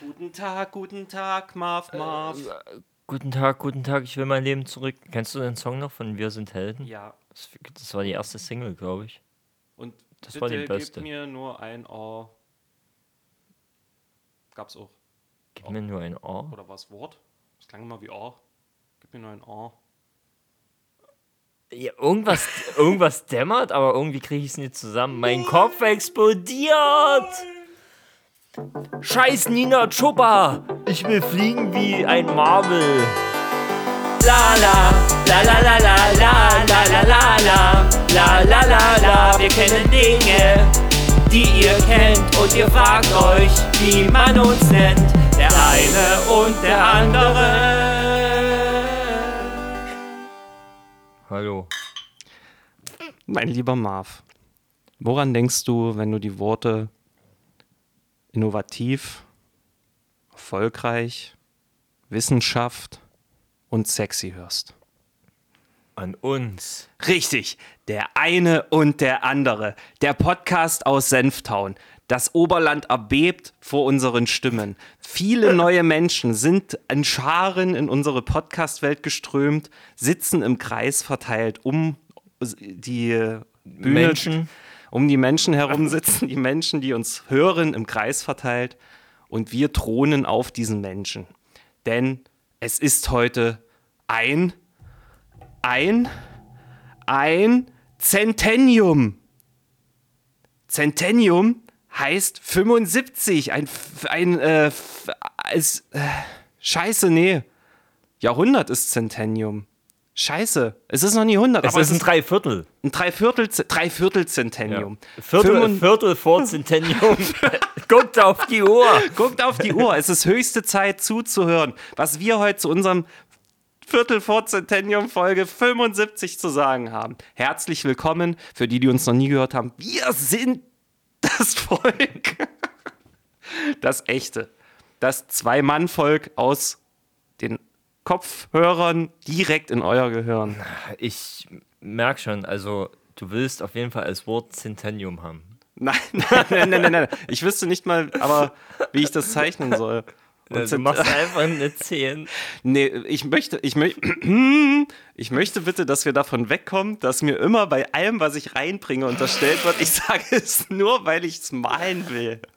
Guten Tag, guten Tag, Marv, Marv. Guten Tag, guten Tag, ich will mein Leben zurück. Kennst du den Song noch von Wir sind Helden? ja, Das, das war die erste Single, glaube ich. und Das bitte war die gib beste. mir nur ein Ohr. Gab's auch. Gib mir nur ein Ohr. Oder war es Wort? Das klang immer wie Ohr. Gib mir nur ein Ohr. Ja, irgendwas, irgendwas dämmert, aber irgendwie kriege ich es nicht zusammen. Mein Kopf explodiert! Scheiß Nina Chuba! Ich will fliegen wie ein Marvel. La la, la la la la la la la la la la la la la Wir kennen Dinge, die ihr kennt und ihr fragt euch, wie man uns nennt. Der eine und der andere. Hallo. Mein lieber Marv, woran denkst du, wenn du die Worte innovativ, erfolgreich, Wissenschaft und sexy hörst? An uns. Richtig, der eine und der andere. Der Podcast aus Senftown. Das Oberland erbebt vor unseren Stimmen. Viele neue Menschen sind in Scharen in unsere Podcast-Welt geströmt, sitzen im Kreis verteilt um die Bühne, Menschen. um die Menschen herum sitzen die Menschen, die uns hören, im Kreis verteilt. Und wir thronen auf diesen Menschen. Denn es ist heute ein, ein, ein Centennium. Centennium heißt 75. Ein, ein, äh, als, äh, Scheiße, nee. Jahrhundert ist Centennium. Scheiße, es ist noch nie 100. Es aber ist ein Dreiviertel. ein Dreiviertel, Dreiviertel Centennium. Viertel, Fünfund- Viertel vor Centennium. Guckt auf die Uhr. Guckt auf die Uhr. Es ist höchste Zeit zuzuhören, was wir heute zu unserem Viertel vor Centennium Folge 75 zu sagen haben. Herzlich willkommen für die, die uns noch nie gehört haben. Wir sind das Volk. Das echte. Das Zwei-Mann-Volk aus den Kopfhörern direkt in euer Gehirn. Ich merke schon, also du willst auf jeden Fall als Wort Centennium haben. Nein, nein, nein, nein, nein, nein. Ich wüsste nicht mal, aber wie ich das zeichnen soll. Und Also, du machst einfach eine 10. Nee, ich möchte, ich, mö ich möchte bitte, dass wir davon wegkommen, dass mir immer bei allem, was ich reinbringe, unterstellt wird, ich sage es nur, weil ich es malen will.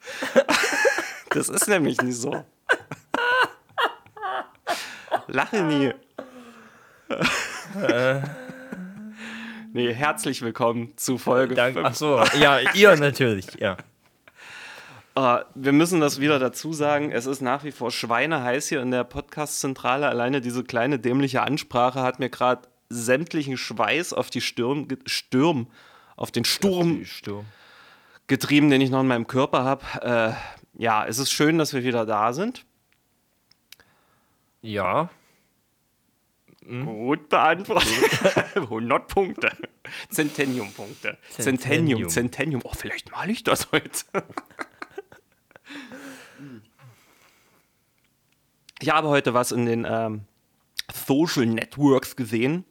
Das ist nämlich nicht so. Lache nie. Nee, herzlich willkommen zu Folge Danke. 5. Ach so, ja, ihr natürlich, ja. Ah, wir müssen das wieder dazu sagen. Es ist nach wie vor schweineheiß hier in der Podcast-Zentrale. Alleine diese kleine dämliche Ansprache hat mir gerade sämtlichen Schweiß auf die Stirn, Sturm, auf den Sturm Sturm. getrieben, den ich noch in meinem Körper habe. Äh, ja, es ist schön, dass wir wieder da sind. Ja, Gut beantwortet. 100 Punkte. Centennium-Punkte. Centennium, Centennium. Centennium. Oh, vielleicht male ich das heute. Ich habe heute was in den ähm, Social Networks gesehen.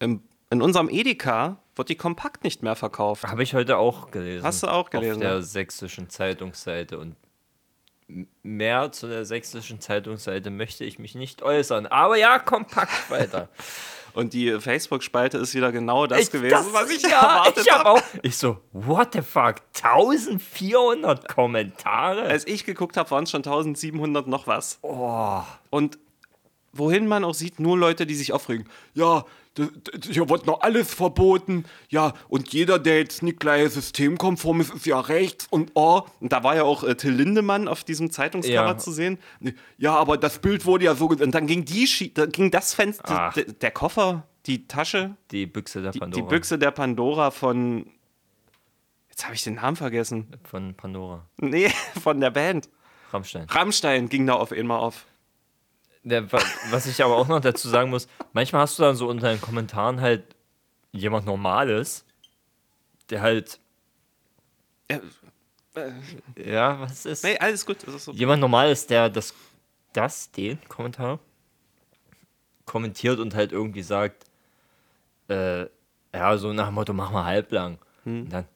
Im, in unserem Edeka wird die Kompakt nicht mehr verkauft. habe ich heute auch gelesen. Hast du auch gelesen, Auf der ja? sächsischen Zeitungsseite und mehr zu der sächsischen Zeitungsseite möchte ich mich nicht äußern. Aber ja, kompakt weiter. Und die Facebook-Spalte ist wieder genau das Ich- gewesen, das- was ich ja, erwartet habe. auch. Ich so, what the fuck? 1400 Kommentare? Als ich geguckt habe, waren es schon 1700 noch was. oh, Und wohin man auch sieht, nur Leute, die sich aufregen. Ja, hier wird noch alles verboten. Ja, und jeder, der jetzt nicht gleich systemkonform ist, ist ja rechts und oh. Und da war ja auch äh, Till Lindemann auf diesem Zeitungscover Ja. zu sehen. Ja, aber das Bild wurde ja so. Und dann ging die, Schi- da ging das Fenster, Ach. d- der Koffer, die Tasche, die Büchse der die, Pandora. die Büchse der Pandora von. Jetzt habe ich den Namen vergessen. Von Pandora. Nee, von der Band. Rammstein. Rammstein ging da auf einmal auf. Der, wa- was ich aber auch noch dazu sagen muss, manchmal hast du dann so unter den Kommentaren halt jemand Normales, der halt, Ja, ja, was ist? nee, alles gut. Das ist so. Jemand Normales, der das, das, den Kommentar kommentiert und halt irgendwie sagt, äh, ja, so nach dem Motto, mach mal halblang. Und dann,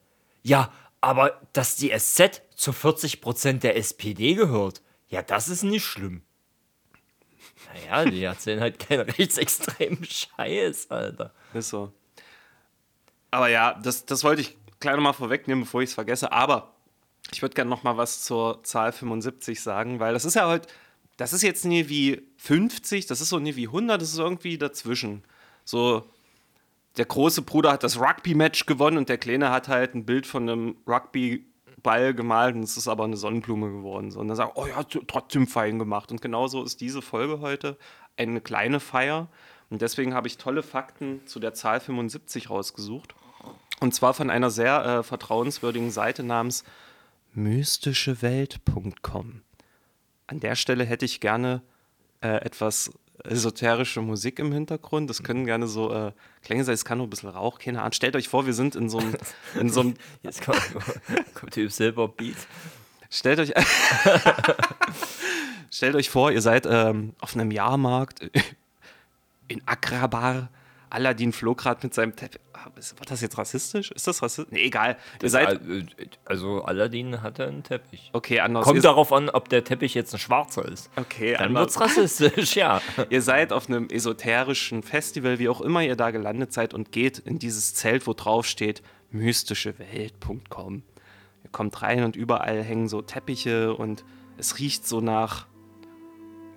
Ja, aber dass die SZ zu 40% der SPD gehört, ja, das ist nicht schlimm. Naja, die erzählen halt keinen rechtsextremen Scheiß, Alter. Ist so. Aber ja, das, das wollte ich gleich nochmal vorwegnehmen, bevor ich es vergesse. Aber ich würde gerne nochmal was zur Zahl 75 sagen, weil das ist ja halt, das ist jetzt nie wie 50, das ist so nie wie 100, das ist irgendwie dazwischen. So, der große Bruder hat das Rugby-Match gewonnen und der Kleine hat halt ein Bild von einem Rugby-Ball gemalt und es ist aber eine Sonnenblume geworden. So, und dann sagt, oh ja, trotzdem fein gemacht. Und genauso ist diese Folge heute eine kleine Feier. Und deswegen habe ich tolle Fakten zu der Zahl 75 rausgesucht. Und zwar von einer sehr äh, vertrauenswürdigen Seite namens mystischewelt.com. An der Stelle hätte ich gerne äh, etwas esoterische Musik im Hintergrund. Das können gerne so äh, Klänge sein, es kann nur ein bisschen Rauch, keine Ahnung. Stellt euch vor, wir sind in so einem. In so einem Jetzt kommt, kommt die Silberbeat. Stellt euch. stellt euch vor, ihr seid ähm, auf einem Jahrmarkt in Akrabar. Aladdin flog gerade mit seinem Teppich. Ah, war das jetzt rassistisch? Ist das rassistisch? Nee, egal. Ihr seid. Also Aladdin hatte einen Teppich. Okay, anders. Kommt darauf an, ob der Teppich jetzt ein schwarzer ist. Okay, Dann wird's rassistisch, ja. Ihr seid auf einem esoterischen Festival, wie auch immer ihr da gelandet seid, und geht in dieses Zelt, wo drauf steht mystischewelt.com. Ihr kommt rein und überall hängen so Teppiche und es riecht so nach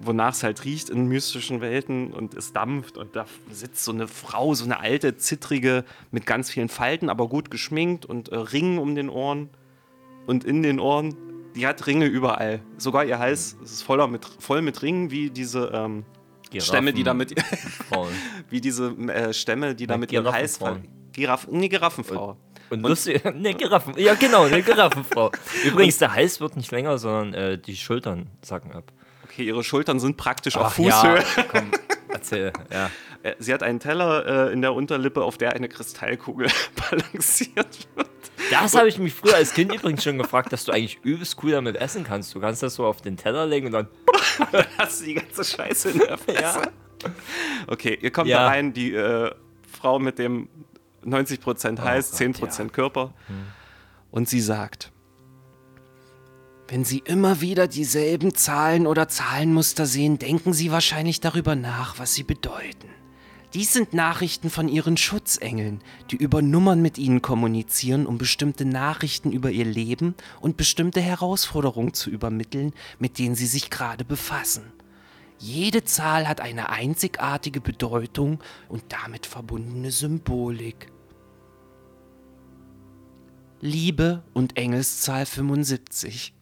wonach es halt riecht in mystischen Welten und es dampft und da sitzt so eine Frau, so eine alte, zittrige, mit ganz vielen Falten, aber gut geschminkt und äh, Ringen um den Ohren und in den Ohren. Die hat Ringe überall. Sogar ihr Hals ist voller mit, voll mit Ringen, wie diese ähm, Stämme, die damit wie diese äh, Stämme, die da mit ihrem Hals fallen. Giraffen, nee, Giraffenfrau. Und, und lustig, ne, Giraffen, ja genau, eine Giraffenfrau. Übrigens, der Hals wird nicht länger, sondern äh, die Schultern sacken ab. Okay, ihre Schultern sind praktisch Ach, auf Fußhöhe. Ja, komm, erzähl, ja. Äh, sie hat einen Teller äh, in der Unterlippe, auf der eine Kristallkugel balanciert wird. Das habe ich mich früher als Kind übrigens schon gefragt, dass du eigentlich übelst cool damit essen kannst. Du kannst das so auf den Teller legen und dann, dann hast du die ganze Scheiße in der Fresse. Ja. Okay, ihr kommt ja. da rein, die äh, Frau mit dem 90% Hals, oh Gott, 10% ja. Körper. Hm. Und sie sagt, wenn Sie immer wieder dieselben Zahlen oder Zahlenmuster sehen, denken Sie wahrscheinlich darüber nach, was sie bedeuten. Dies sind Nachrichten von Ihren Schutzengeln, die über Nummern mit Ihnen kommunizieren, um bestimmte Nachrichten über Ihr Leben und bestimmte Herausforderungen zu übermitteln, mit denen Sie sich gerade befassen. Jede Zahl hat eine einzigartige Bedeutung und damit verbundene Symbolik. Liebe und Engelszahl 75.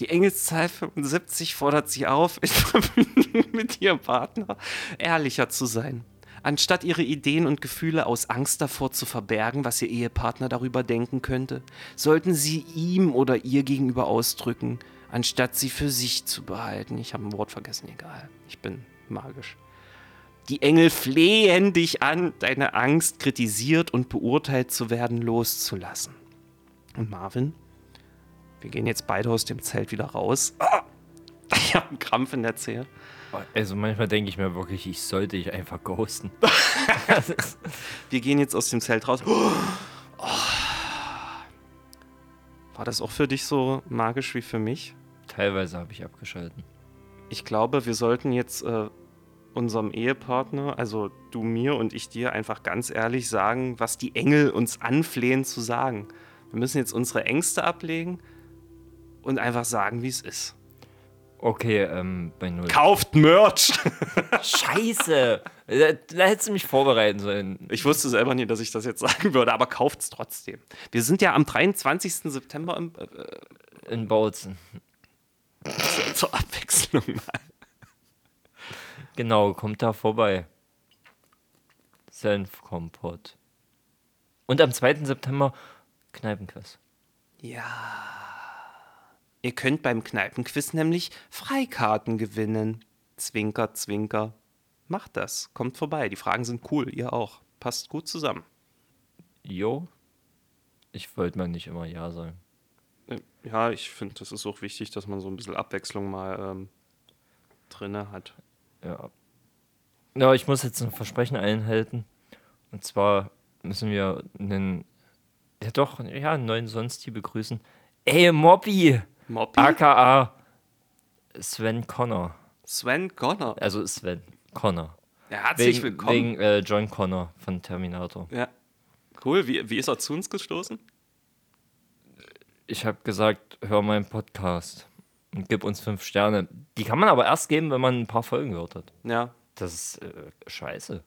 Die Engelszahl 75 fordert sie auf, in Verbindung mit ihrem Partner ehrlicher zu sein. Anstatt ihre Ideen und Gefühle aus Angst davor zu verbergen, was ihr Ehepartner darüber denken könnte, sollten sie ihm oder ihr gegenüber ausdrücken, anstatt sie für sich zu behalten. Ich habe ein Wort vergessen, egal. Ich bin magisch. Die Engel flehen dich an, deine Angst kritisiert und beurteilt zu werden loszulassen. Und Marvin? Wir gehen jetzt beide aus dem Zelt wieder raus. Ich habe einen Krampf in der Zehe. Also manchmal denke ich mir wirklich, ich sollte dich einfach ghosten. Wir gehen jetzt aus dem Zelt raus. Oh. War das auch für dich so magisch wie für mich? Teilweise habe ich abgeschalten. Ich glaube, wir sollten jetzt äh, unserem Ehepartner, also du mir und ich dir, einfach ganz ehrlich sagen, was die Engel uns anflehen zu sagen. Wir müssen jetzt unsere Ängste ablegen und einfach sagen, wie es ist. Okay, ähm, bei Null. Kauft Merch! Scheiße! Da, da, hättest du mich vorbereiten sollen. Ich wusste selber nie, dass ich das jetzt sagen würde, aber kauft es trotzdem. Wir sind ja am 23. September im, äh, in Bautzen. Zur Abwechslung mal. Genau, kommt da vorbei. Senfkompott. Und am 2. September Kneipenquiz. Ja. Ihr könnt beim Kneipenquiz nämlich Freikarten gewinnen. Zwinker, zwinker. Macht das. Kommt vorbei. Die Fragen sind cool. Ihr auch. Passt gut zusammen. Jo. Ich wollte mal nicht immer Ja sagen. Äh, ja, ich finde, das ist auch wichtig, dass man so ein bisschen Abwechslung mal ähm, drinne hat. Ja. Ja, ich muss jetzt ein Versprechen einhalten. Und zwar müssen wir einen Ja, doch, ja, einen neuen sonst hier begrüßen. Ey, Mobby! Moppy? AKA Sven Connor. Sven Connor. Also Sven Connor. Ja, herzlich Wegen, willkommen. wegen äh, John Connor von Terminator. Ja. Cool, wie, wie ist er zu uns gestoßen? Ich habe gesagt, hör meinen Podcast und gib uns fünf Sterne. Die kann man aber erst geben, wenn man ein paar Folgen gehört hat. Ja. Das ist äh, scheiße.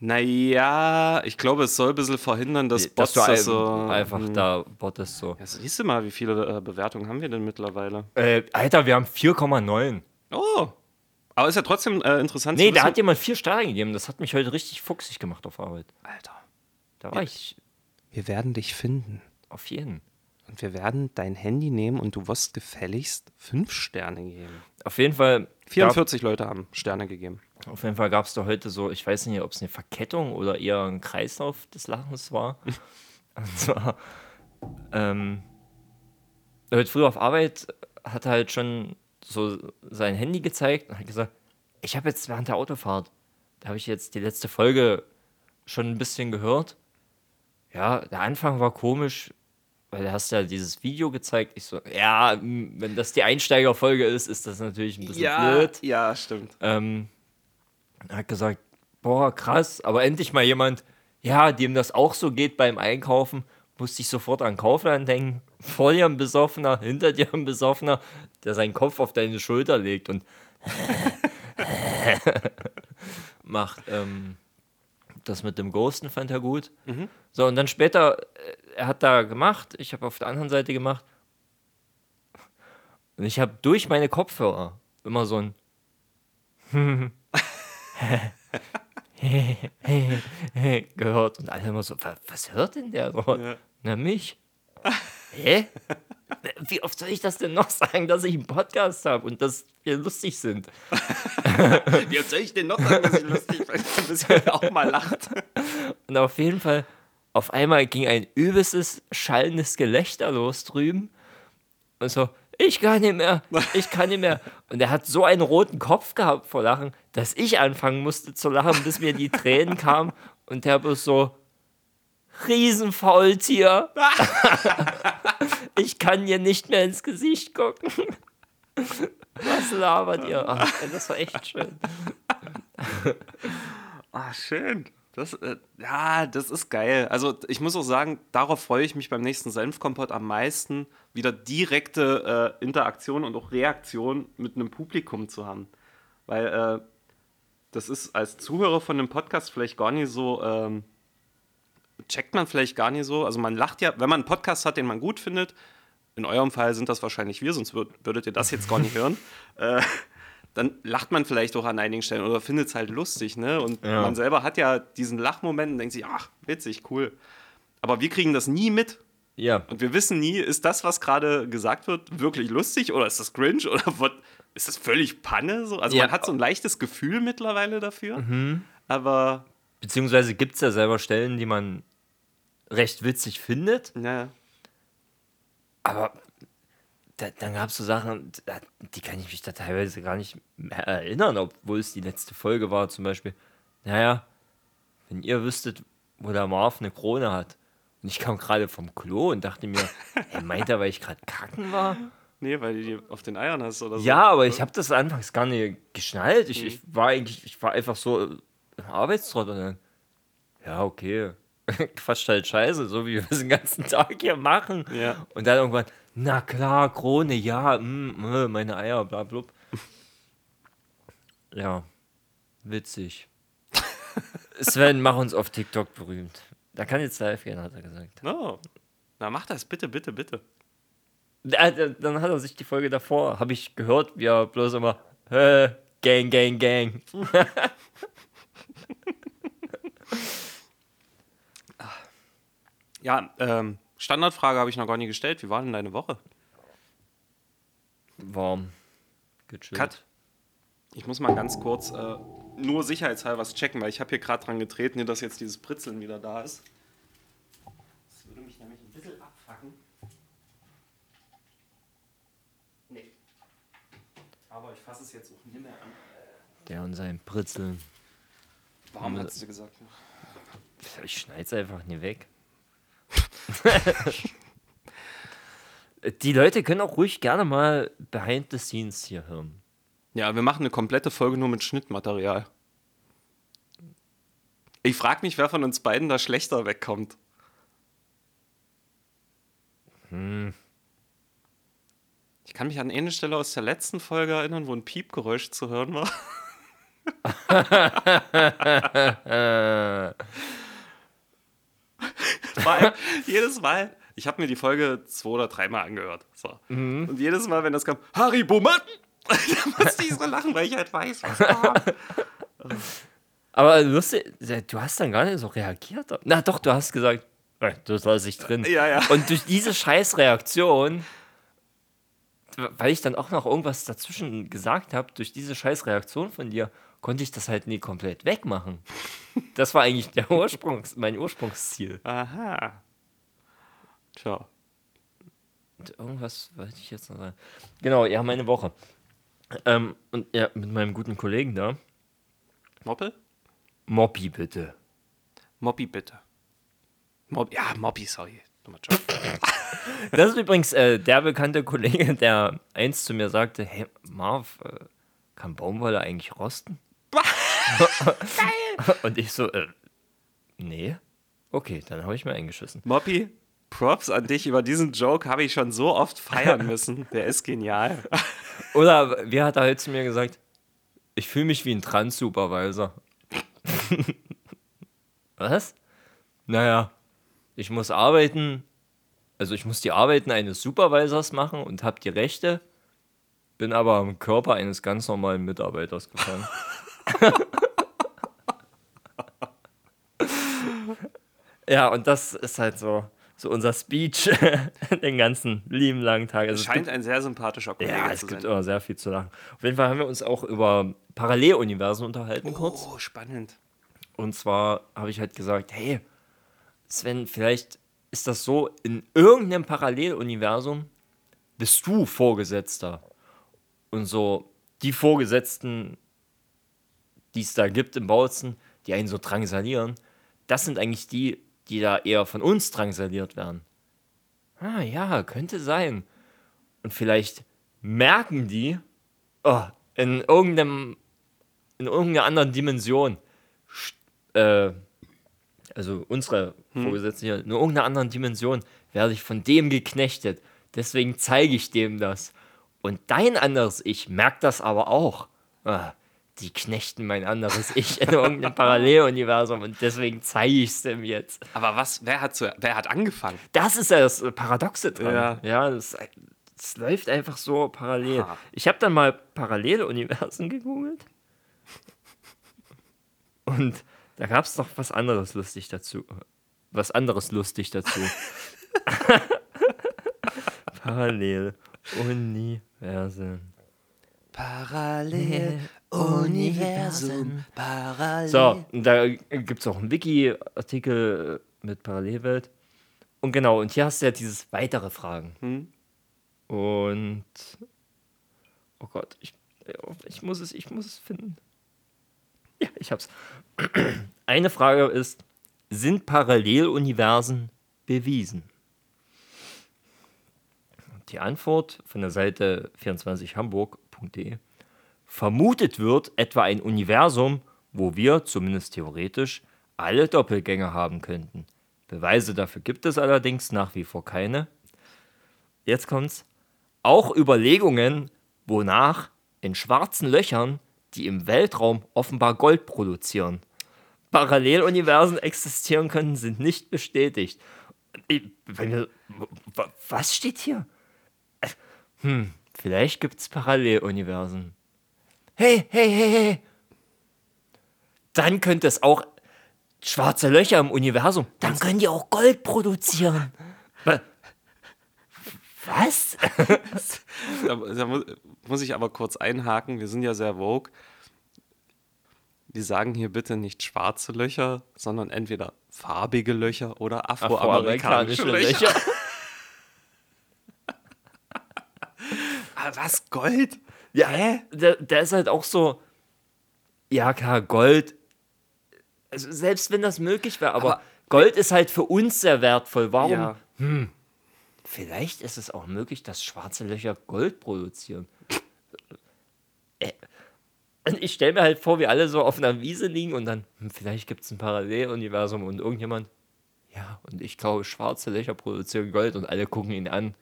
Naja, ich glaube, es soll ein bisschen verhindern, dass Bots Dass du das so. einfach hm. da bottest so. Ja, siehst du mal, wie viele äh, Bewertungen haben wir denn mittlerweile? Äh, Alter, wir haben 4,9. Oh. Aber ist ja trotzdem äh, interessant Nee, zu da hat jemand vier Sterne gegeben. Das hat mich heute richtig fuchsig gemacht auf Arbeit. Alter, Da war ich wir werden dich finden. auf jeden. Und wir werden dein Handy nehmen und du wirst gefälligst fünf Sterne geben. Auf jeden Fall. 44 Leute haben Sterne gegeben. Auf jeden Fall gab es da heute so, ich weiß nicht, ob es eine Verkettung oder eher ein Kreislauf des Lachens war. Und zwar, ähm, heute früh auf Arbeit hat er halt schon so sein Handy gezeigt und hat gesagt, ich habe jetzt während der Autofahrt, da habe ich jetzt die letzte Folge schon ein bisschen gehört. Ja, der Anfang war komisch, weil du hast ja dieses Video gezeigt. Ich so, ja, wenn das die Einsteigerfolge ist, ist das natürlich ein bisschen blöd. ja, stimmt. Ähm, er hat gesagt, boah, krass, aber endlich mal jemand, ja, dem das auch so geht beim Einkaufen, musste ich sofort an Kaufland denken. Vor dir ein Besoffener, hinter dir ein Besoffener, der seinen Kopf auf deine Schulter legt und macht. Ähm, das mit dem Ghosten fand er gut. So, und dann später, äh, er hat da gemacht, ich habe auf der anderen Seite gemacht. Und ich habe durch meine Kopfhörer immer so ein gehört und alle immer so, "Wa- was hört denn der so? Ja. Na, mich. Hä? Wie oft soll ich das denn noch sagen, dass ich einen Podcast habe und dass wir lustig sind? Wie soll ich denn noch sagen, dass ich lustig bin, bis ihr auch mal lacht? Und auf jeden Fall, auf einmal ging ein übelstes, schallendes Gelächter los drüben. Und so, ich kann nicht mehr, ich kann nicht mehr. Und er hat so einen roten Kopf gehabt vor Lachen, dass ich anfangen musste zu lachen, bis mir die Tränen kamen. Und der bloß so, Riesenfaultier. ich kann dir nicht mehr ins Gesicht gucken. Was labert ihr? Ach, das war echt schön. Ah, schön. Das, äh, ja, das ist geil. Also ich muss auch sagen, darauf freue ich mich beim nächsten Senfkompott am meisten, wieder direkte äh, Interaktion und auch Reaktion mit einem Publikum zu haben. Weil äh, das ist als Zuhörer von einem Podcast vielleicht gar nicht so, ähm, checkt man vielleicht gar nicht so. Also man lacht ja, wenn man einen Podcast hat, den man gut findet, in eurem Fall sind das wahrscheinlich wir, sonst würd, würdet ihr das jetzt gar nicht hören. Äh, dann lacht man vielleicht auch an einigen Stellen oder findet es halt lustig, ne? Und Ja. man selber hat ja diesen Lachmoment und denkt sich, ach, witzig, cool. Aber wir kriegen das nie mit. Ja, Und wir wissen nie, ist das, was gerade gesagt wird, wirklich lustig oder ist das cringe oder what, ist das völlig Panne? So? Also Ja. man hat so ein leichtes Gefühl mittlerweile dafür. Aber beziehungsweise gibt es ja selber Stellen, die man recht witzig findet. naja. Aber da, dann gab es so Sachen, da- die kann ich mich da teilweise gar nicht mehr erinnern, obwohl es die letzte Folge war zum Beispiel. Naja, wenn ihr wüsstet, wo der Marv eine Krone hat. Und ich kam gerade vom Klo und dachte mir, er meint er, weil ich gerade kacken war? Nee, weil du die auf den Eiern hast oder so. Ja, aber ich habe das anfangs gar nicht geschnallt. Ich, ich war eigentlich, ich war einfach so im Arbeitstrott und dann, ja, okay. Quatscht halt scheiße, so wie wir es den ganzen Tag hier machen. Ja. Und dann irgendwann, na klar, Krone, ja, mm, mm, meine Eier, bla blub. ja, witzig. Sven, mach uns auf TikTok berühmt. Da kann jetzt live gehen, hat er gesagt. No. Na, mach das bitte, bitte, bitte. Da- Dann hat er sich die Folge davor, habe ich gehört, wie er bloß immer, äh, Gang, Gang, Gang. Ja, ähm, Standardfrage habe ich noch gar nicht gestellt. Wie war denn deine Woche? Warm. Gechillt. Cut. Ich muss mal ganz kurz äh, nur sicherheitshalber was checken, weil ich habe hier gerade dran getreten, dass jetzt dieses Pritzeln wieder da ist. Das würde mich nämlich ein bisschen abfacken. Nee. Aber ich fasse es jetzt auch nicht mehr an. Der und sein Pritzeln. Warm, hast du gesagt. Ich schneid's einfach nie weg. Die Leute können auch ruhig gerne mal behind the scenes hier hören. Ja, wir machen eine komplette Folge nur mit Schnittmaterial. Ich frage mich, wer von uns beiden da schlechter wegkommt. Ich kann mich an eine Stelle aus der letzten Folge erinnern, wo ein Piepgeräusch zu hören war. Allem, jedes Mal, ich habe mir die Folge zwei oder dreimal angehört. So. Und jedes Mal, wenn das kam, Haribo Mann, da musste ich so lachen, weil ich halt weiß, was kommt. Aber lustig, du hast dann gar nicht so reagiert. Na doch, du hast gesagt, äh, du lass ich drin. Ja, ja. Und durch diese Scheißreaktion, weil ich dann auch noch irgendwas dazwischen gesagt habe, durch diese Scheißreaktion von dir, konnte ich das halt nie komplett wegmachen. Das war eigentlich der Ursprungs, mein Ursprungsziel. Aha. Und irgendwas wollte ich jetzt noch sagen. Genau, ja, meine Woche. Ähm, und ja, mit meinem guten Kollegen da. Moppel? Moppi bitte. Moppi, bitte. Mob ja, Moppi, sorry. Das ist übrigens äh, der bekannte Kollege, der einst zu mir sagte: Hey, Marv, äh, kann Baumwolle eigentlich rosten? Geil! Und ich so: äh, Nee. Okay, dann habe ich mir eingeschissen. Moppi, Props an dich. Über diesen Joke habe ich schon so oft feiern müssen. Der ist genial. Oder wie hat er heute zu mir gesagt? Ich fühle mich wie ein Trans-Supervisor. Was? Naja, ich muss arbeiten, also ich muss die Arbeiten eines Supervisors machen und habe die Rechte, bin aber am Körper eines ganz normalen Mitarbeiters gefangen. ja, und das ist halt so, so unser Speech den ganzen lieben langen Tag. Also es Scheint gibt, ein sehr sympathischer Kollege ja, es zu gibt sein. immer sehr viel zu lachen. Auf jeden Fall haben wir uns auch über Paralleluniversen unterhalten kurz. Oh, spannend. Und zwar habe ich halt gesagt, hey, Sven, vielleicht ist das so, in irgendeinem Paralleluniversum bist du Vorgesetzter. Und so die Vorgesetzten, die es da gibt im Bautzen, die einen so drangsalieren, das sind eigentlich die, die da eher von uns drangsaliert werden. Ah ja, könnte sein. Und vielleicht merken die, oh, in irgendeinem, in irgendeiner anderen Dimension, äh, also unsere Vorgesetzten hier, in irgendeiner anderen Dimension werde ich von dem geknechtet. Deswegen zeige ich dem das. Und dein anderes Ich merkt das aber auch. Ah, die knechten mein anderes Ich in irgendeinem Paralleluniversum und deswegen zeige ich es dem jetzt. Aber was, wer hat, zu, wer hat angefangen? Das ist ja das Paradoxe dran. Ja. Ja, das, das läuft einfach so parallel. Ha. Ich habe dann mal Paralleluniversen gegoogelt. Und da gab es noch was anderes lustig dazu. Was anderes lustig dazu. Paralleluniversen. Paralleluniversen, parallel. So, und da gibt es auch einen Wiki-Artikel mit Parallelwelt. Und genau, und hier hast du ja dieses weitere Fragen. Hm? Und oh Gott, ich, ich muss es, ich muss es finden. Ja, ich hab's. Eine Frage ist: Sind Paralleluniversen bewiesen? Und Die Antwort von der Seite 24hamburg.de Vermutet wird etwa ein Universum, wo wir, zumindest theoretisch, alle Doppelgänger haben könnten. Beweise dafür gibt es allerdings nach wie vor keine. Jetzt kommt's. Auch Überlegungen, wonach in schwarzen Löchern, die im Weltraum offenbar Gold produzieren, Paralleluniversen existieren können, sind nicht bestätigt. Ich- wir- wa- Was steht hier? Äh, Hm, vielleicht gibt es Paralleluniversen. Hey, hey, hey, hey. Dann könnte es auch schwarze Löcher im Universum. Dann können die auch Gold produzieren. Wa- Was? Da, da mu- muss ich aber kurz einhaken. Wir sind ja sehr vogue. Wir sagen hier bitte nicht schwarze Löcher, sondern entweder farbige Löcher oder afroamerikanische, Löcher. Ah, was? Gold? Ja, der, der ist halt auch so, ja klar, Gold, also selbst wenn das möglich wäre, aber, Aber- Gold ist halt für uns sehr wertvoll. Warum, Ja. Vielleicht ist es auch möglich, dass schwarze Löcher Gold produzieren. Äh, und ich stelle mir halt vor, wie alle so auf einer Wiese liegen und dann, hm, vielleicht gibt es ein Paralleluniversum und irgendjemand, ja, und ich glaube, schwarze Löcher produzieren Gold und alle gucken ihn an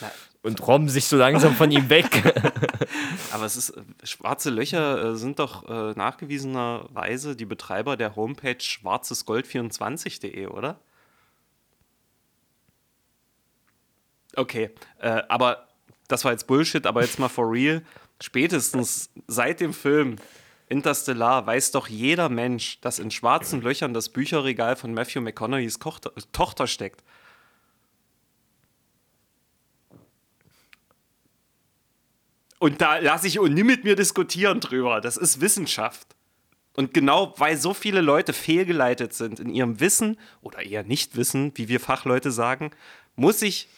Na, und robben sich so langsam von ihm weg. Aber es ist, äh, schwarze Löcher äh, sind doch äh, nachgewiesenerweise die Betreiber der Homepage schwarzesgold24.de, oder? Okay, äh, aber das war jetzt Bullshit, aber jetzt mal for real. Spätestens seit dem Film Interstellar weiß doch jeder Mensch, dass in schwarzen Löchern das Bücherregal von Matthew McConaughey's Kochter, Tochter steckt. Und da lasse ich und nie mit mir diskutieren drüber. Das ist Wissenschaft. Und genau weil so viele Leute fehlgeleitet sind in ihrem Wissen oder eher Nichtwissen, wie wir Fachleute sagen, muss ich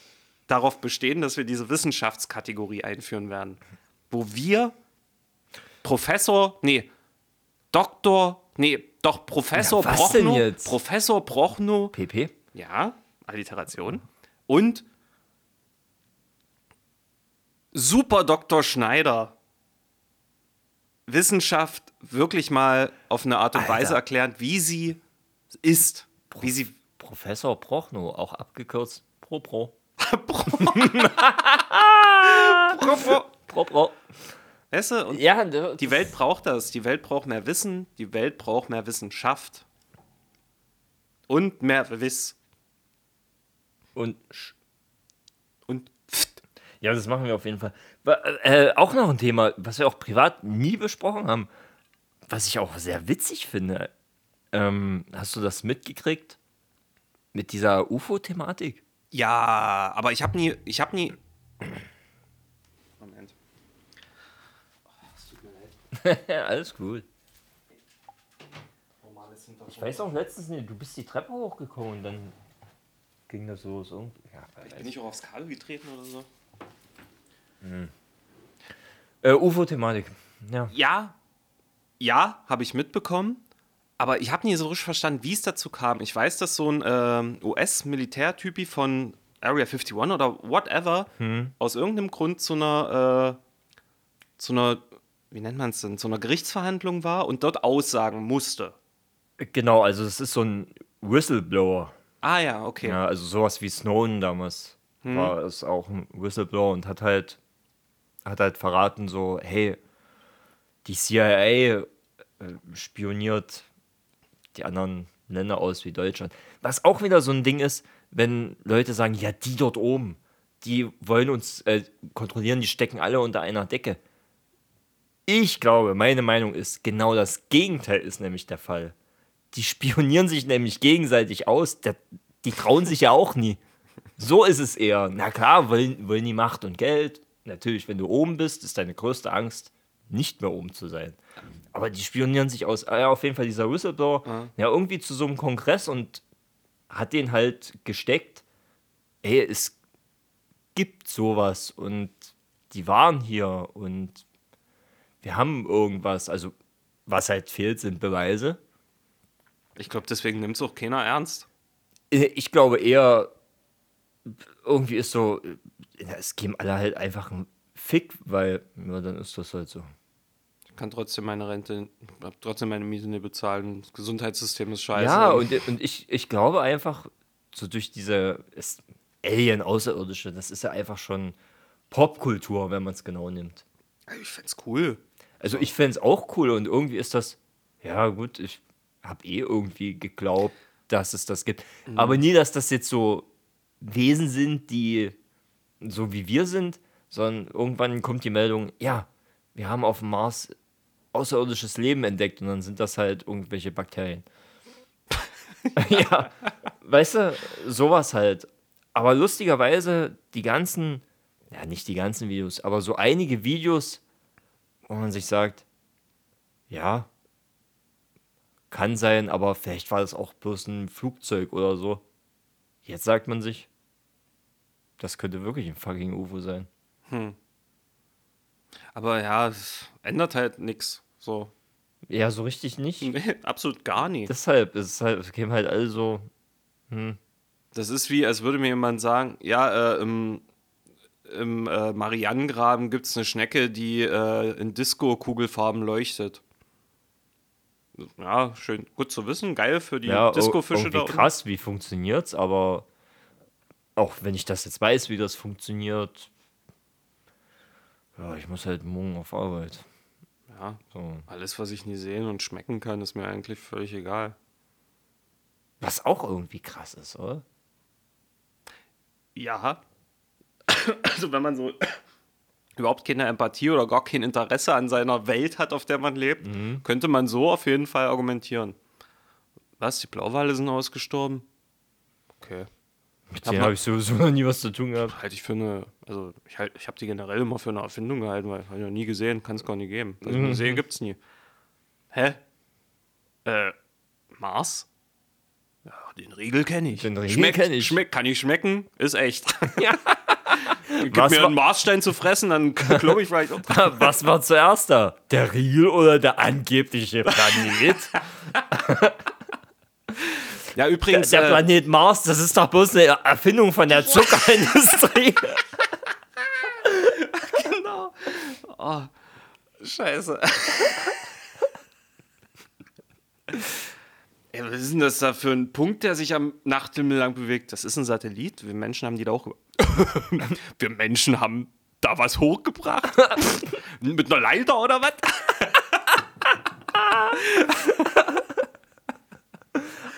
darauf bestehen, dass wir diese Wissenschaftskategorie einführen werden. Wo wir Professor, nee, Doktor, nee, doch Professor Na, was denn Prochnow, jetzt? Professor Prochnow, PP? ja, Alliteration. Und Super Dr. Schneider Wissenschaft wirklich mal auf eine Art und Alter. Weise erklären, wie sie ist. Wie sie. Professor Prochnow, auch abgekürzt Pro Pro. Pro Pro. Weißt du, und Ja, ne, die Welt braucht das. Die Welt braucht mehr Wissen. Die Welt braucht mehr Wissenschaft. Und mehr Wiss. und sch-. Ja, das machen wir auf jeden Fall. Wa- Äh, auch noch ein Thema, was wir auch privat nie besprochen haben, was ich auch sehr witzig finde. Ähm, hast du das mitgekriegt? Mit dieser UFO-Thematik? Ja, aber ich habe nie, ich habe nie. Moment. ja, alles gut. Ich weiß auch letztens nicht, du bist die Treppe hochgekommen und dann ging das los. Irgendwie. Ja, Bin ich auch aufs Kabel getreten oder so? Äh, UFO-Thematik. Ja. Ja, ja, habe ich mitbekommen. Aber ich habe nie so richtig verstanden, wie es dazu kam. Ich weiß, dass so ein ähm, US-Militärtypi von Area 51 oder whatever aus irgendeinem Grund zu einer, äh, zu einer, wie nennt man es denn, zu einer Gerichtsverhandlung war und dort aussagen musste. Genau, also es ist so ein Whistleblower. Ah ja, okay. Ja, also sowas wie Snowden damals war es auch ein Whistleblower und hat halt hat halt verraten so, hey, die CIA äh, spioniert die anderen Länder aus wie Deutschland. Was auch wieder so ein Ding ist, wenn Leute sagen, ja, die dort oben, die wollen uns äh, kontrollieren, die stecken alle unter einer Decke. Ich glaube, meine Meinung ist, genau das Gegenteil ist nämlich der Fall. Die spionieren sich nämlich gegenseitig aus. Der, die trauen sich ja auch nie. So ist es eher. Na klar, wollen, wollen die Macht und Geld. Natürlich, wenn du oben bist, ist deine größte Angst, nicht mehr oben zu sein. Aber die spionieren sich aus. Ja, auf jeden Fall dieser Whistleblower, ja, irgendwie zu so einem Kongress und hat den halt gesteckt. Ey, es gibt sowas und die waren hier und wir haben irgendwas. Also, was halt fehlt, sind Beweise. Ich glaube, deswegen nimmt es auch keiner ernst. Äh, Ich glaube eher, irgendwie ist so, es geben alle halt einfach einen Fick, weil, ja, dann ist das halt so. Ich kann trotzdem meine Rente, trotzdem meine Miete nicht bezahlen. Das Gesundheitssystem ist scheiße. Ja, und, und ich, ich glaube einfach, so durch diese es- Alien, Außerirdische, das ist ja einfach schon Popkultur, wenn man es genau nimmt. ich find's cool. Also ich fände es auch cool und irgendwie ist das, ja gut, ich habe eh irgendwie geglaubt, dass es das gibt. Aber nie, dass das jetzt so Wesen sind, die so wie wir sind, sondern irgendwann kommt die Meldung, ja, wir haben auf dem Mars außerirdisches Leben entdeckt und dann sind das halt irgendwelche Bakterien. ja, weißt du, sowas halt. Aber lustigerweise, die ganzen, ja, nicht die ganzen Videos, aber so einige Videos, wo man sich sagt, ja, kann sein, aber vielleicht war das auch bloß ein Flugzeug oder so. Jetzt sagt man sich, das könnte wirklich ein fucking UFO sein. Aber ja, es ändert halt nichts. So. Ja, so richtig nicht. Nee, absolut gar nicht. Deshalb ist es halt, es kämen halt alle so, hm, Das ist wie, als würde mir jemand sagen, ja, äh, im, im äh, Marianengraben gibt es eine Schnecke, die äh, in Disco-Kugelfarben leuchtet. Ja, schön, gut zu wissen, geil für die Ja, Disco-Fische irgendwie da krass, wie funktioniert's, aber auch wenn ich das jetzt weiß, wie das funktioniert, ja, ich muss halt morgen auf Arbeit. Ja, So. alles, was ich nie sehen und schmecken kann, ist mir eigentlich völlig egal. Was auch irgendwie krass ist, oder? Ja. Also wenn man so überhaupt keine Empathie oder gar kein Interesse an seiner Welt hat, auf der man lebt, könnte man so auf jeden Fall argumentieren. Was? Die Blauwale sind ausgestorben? Okay. Mit Hab denen habe ich sowieso noch nie was zu tun gehabt. Halte ich für eine, also ich, halt, ich habe die generell immer für eine Erfindung gehalten, weil ich noch nie gesehen, kann es gar nicht geben. Also Mhm. gesehen gibt es nie. Hä? Äh, Mars? Ja, den Riegel kenne ich. Den Riegel Schmeckt, ich. Schmeckt, kann ich schmecken, ist echt. Ja. Gib Was mir einen Marsstein zu fressen, dann glaube ich vielleicht. Was war zuerst da? Der Riegel oder der angebliche Planet? Ja, der übrigens, der äh, Planet Mars, das ist doch bloß eine Erfindung von der Zuckerindustrie. genau. Oh, scheiße. Ey, was ist denn das da für ein Punkt, der sich am Nachthimmel lang bewegt? Das ist ein Satellit. Wir Menschen haben die da auch. Wir Menschen haben da was hochgebracht? Mit einer Leiter oder was?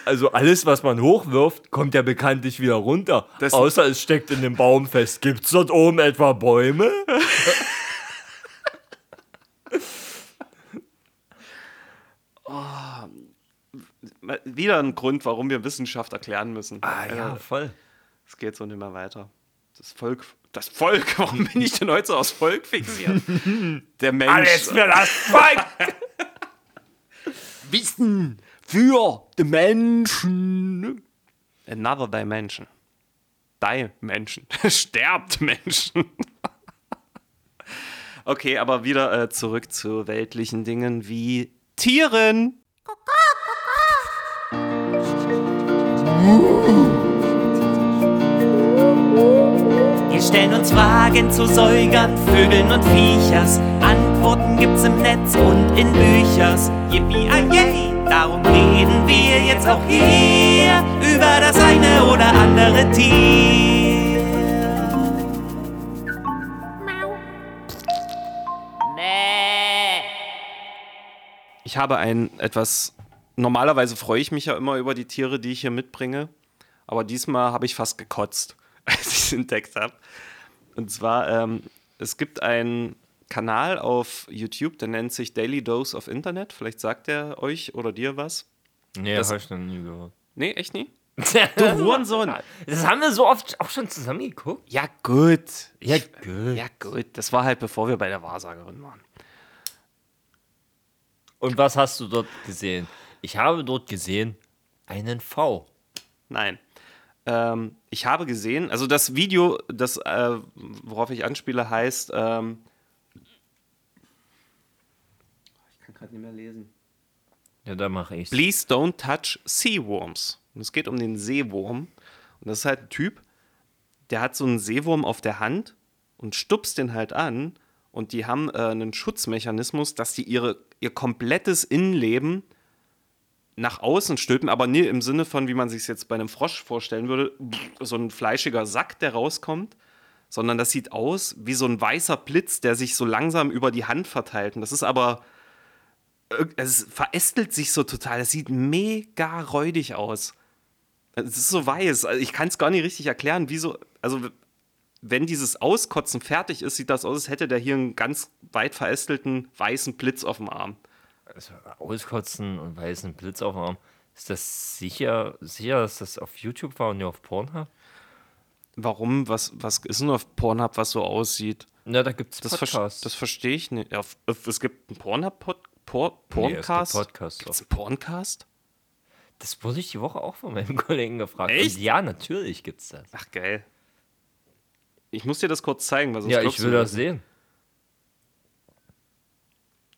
Also alles, was man hochwirft, kommt ja bekanntlich wieder runter. Das- Außer es steckt in dem Baum fest. Gibt's dort oben etwa Bäume? Wieder ein Grund, warum wir Wissenschaft erklären müssen. Ah ja, Äh, voll. Es geht so nicht mehr weiter. Das Volk. Das Volk, warum bin ich denn heute so aufs Volk fixiert? Der Mensch. Alles für das Volk! Wissen für die Menschen. Another Dimension. Dimension. Sterbt Menschen. okay, aber wieder äh, zurück zu weltlichen Dingen wie Tieren. Wir stellen uns Fragen zu Säugern, Vögeln und Viechers. Antworten gibt's im Netz und in Büchers. Yippie yay, darum reden wir jetzt auch hier über das eine oder andere Tier. Ich habe ein etwas. Normalerweise freue ich mich ja immer über die Tiere, die ich hier mitbringe. Aber diesmal habe ich fast gekotzt, als ich es entdeckt habe. Und zwar, ähm, es gibt einen Kanal auf YouTube, der nennt sich Daily Dose of Internet. Vielleicht sagt er euch oder dir was. Nee, Das- habe ich noch nie gehört. Nee, echt nie? Du Hurensohn. Das haben wir so oft auch schon zusammen geguckt. Ja, gut. Ja, gut. Ja, gut. Das war halt bevor wir bei der Wahrsagerin waren. Und was hast du dort gesehen? Ich habe dort gesehen einen V. Nein. Ähm, ich habe gesehen, also das Video, das, äh, worauf ich anspiele, heißt. Ähm, ich kann gerade nicht mehr lesen. Ja, da mache ich's. Please don't touch sea worms. Und es geht um den Seewurm. Und das ist halt ein Typ, der hat so einen Seewurm auf der Hand und stupst den halt an. Und die haben äh, einen Schutzmechanismus, dass die ihre, ihr komplettes Innenleben nach außen stülpen, aber nie im Sinne von, wie man sich jetzt bei einem Frosch vorstellen würde, so ein fleischiger Sack, der rauskommt, sondern das sieht aus wie so ein weißer Blitz, der sich so langsam über die Hand verteilt. Und das ist aber es verästelt sich so total. Es sieht mega räudig aus. Es ist so weiß. Also ich kann es gar nicht richtig erklären, wieso. Also, wenn dieses Auskotzen fertig ist, sieht das aus, als hätte der hier einen ganz weit verästelten weißen Blitz auf dem Arm. Also, auskotzen und weißen Blitz auf dem Arm. Ist das sicher, sicher, dass das auf YouTube war und nicht auf Pornhub? Warum? Was, was ist denn auf Pornhub, was so aussieht? Na, da gibt es Das, ver Podcasts. das verstehe ich nicht. Auf, auf, es gibt einen Pornhub-Pod Por Nee, Porncast? Podcasts. Gibt's einen Porncast? Das wurde ich die Woche auch von meinem Kollegen gefragt. Echt? Und ja, natürlich gibt's das. Ach, geil. Ich muss dir das kurz zeigen, weil sonst Ja, ich will das sehen.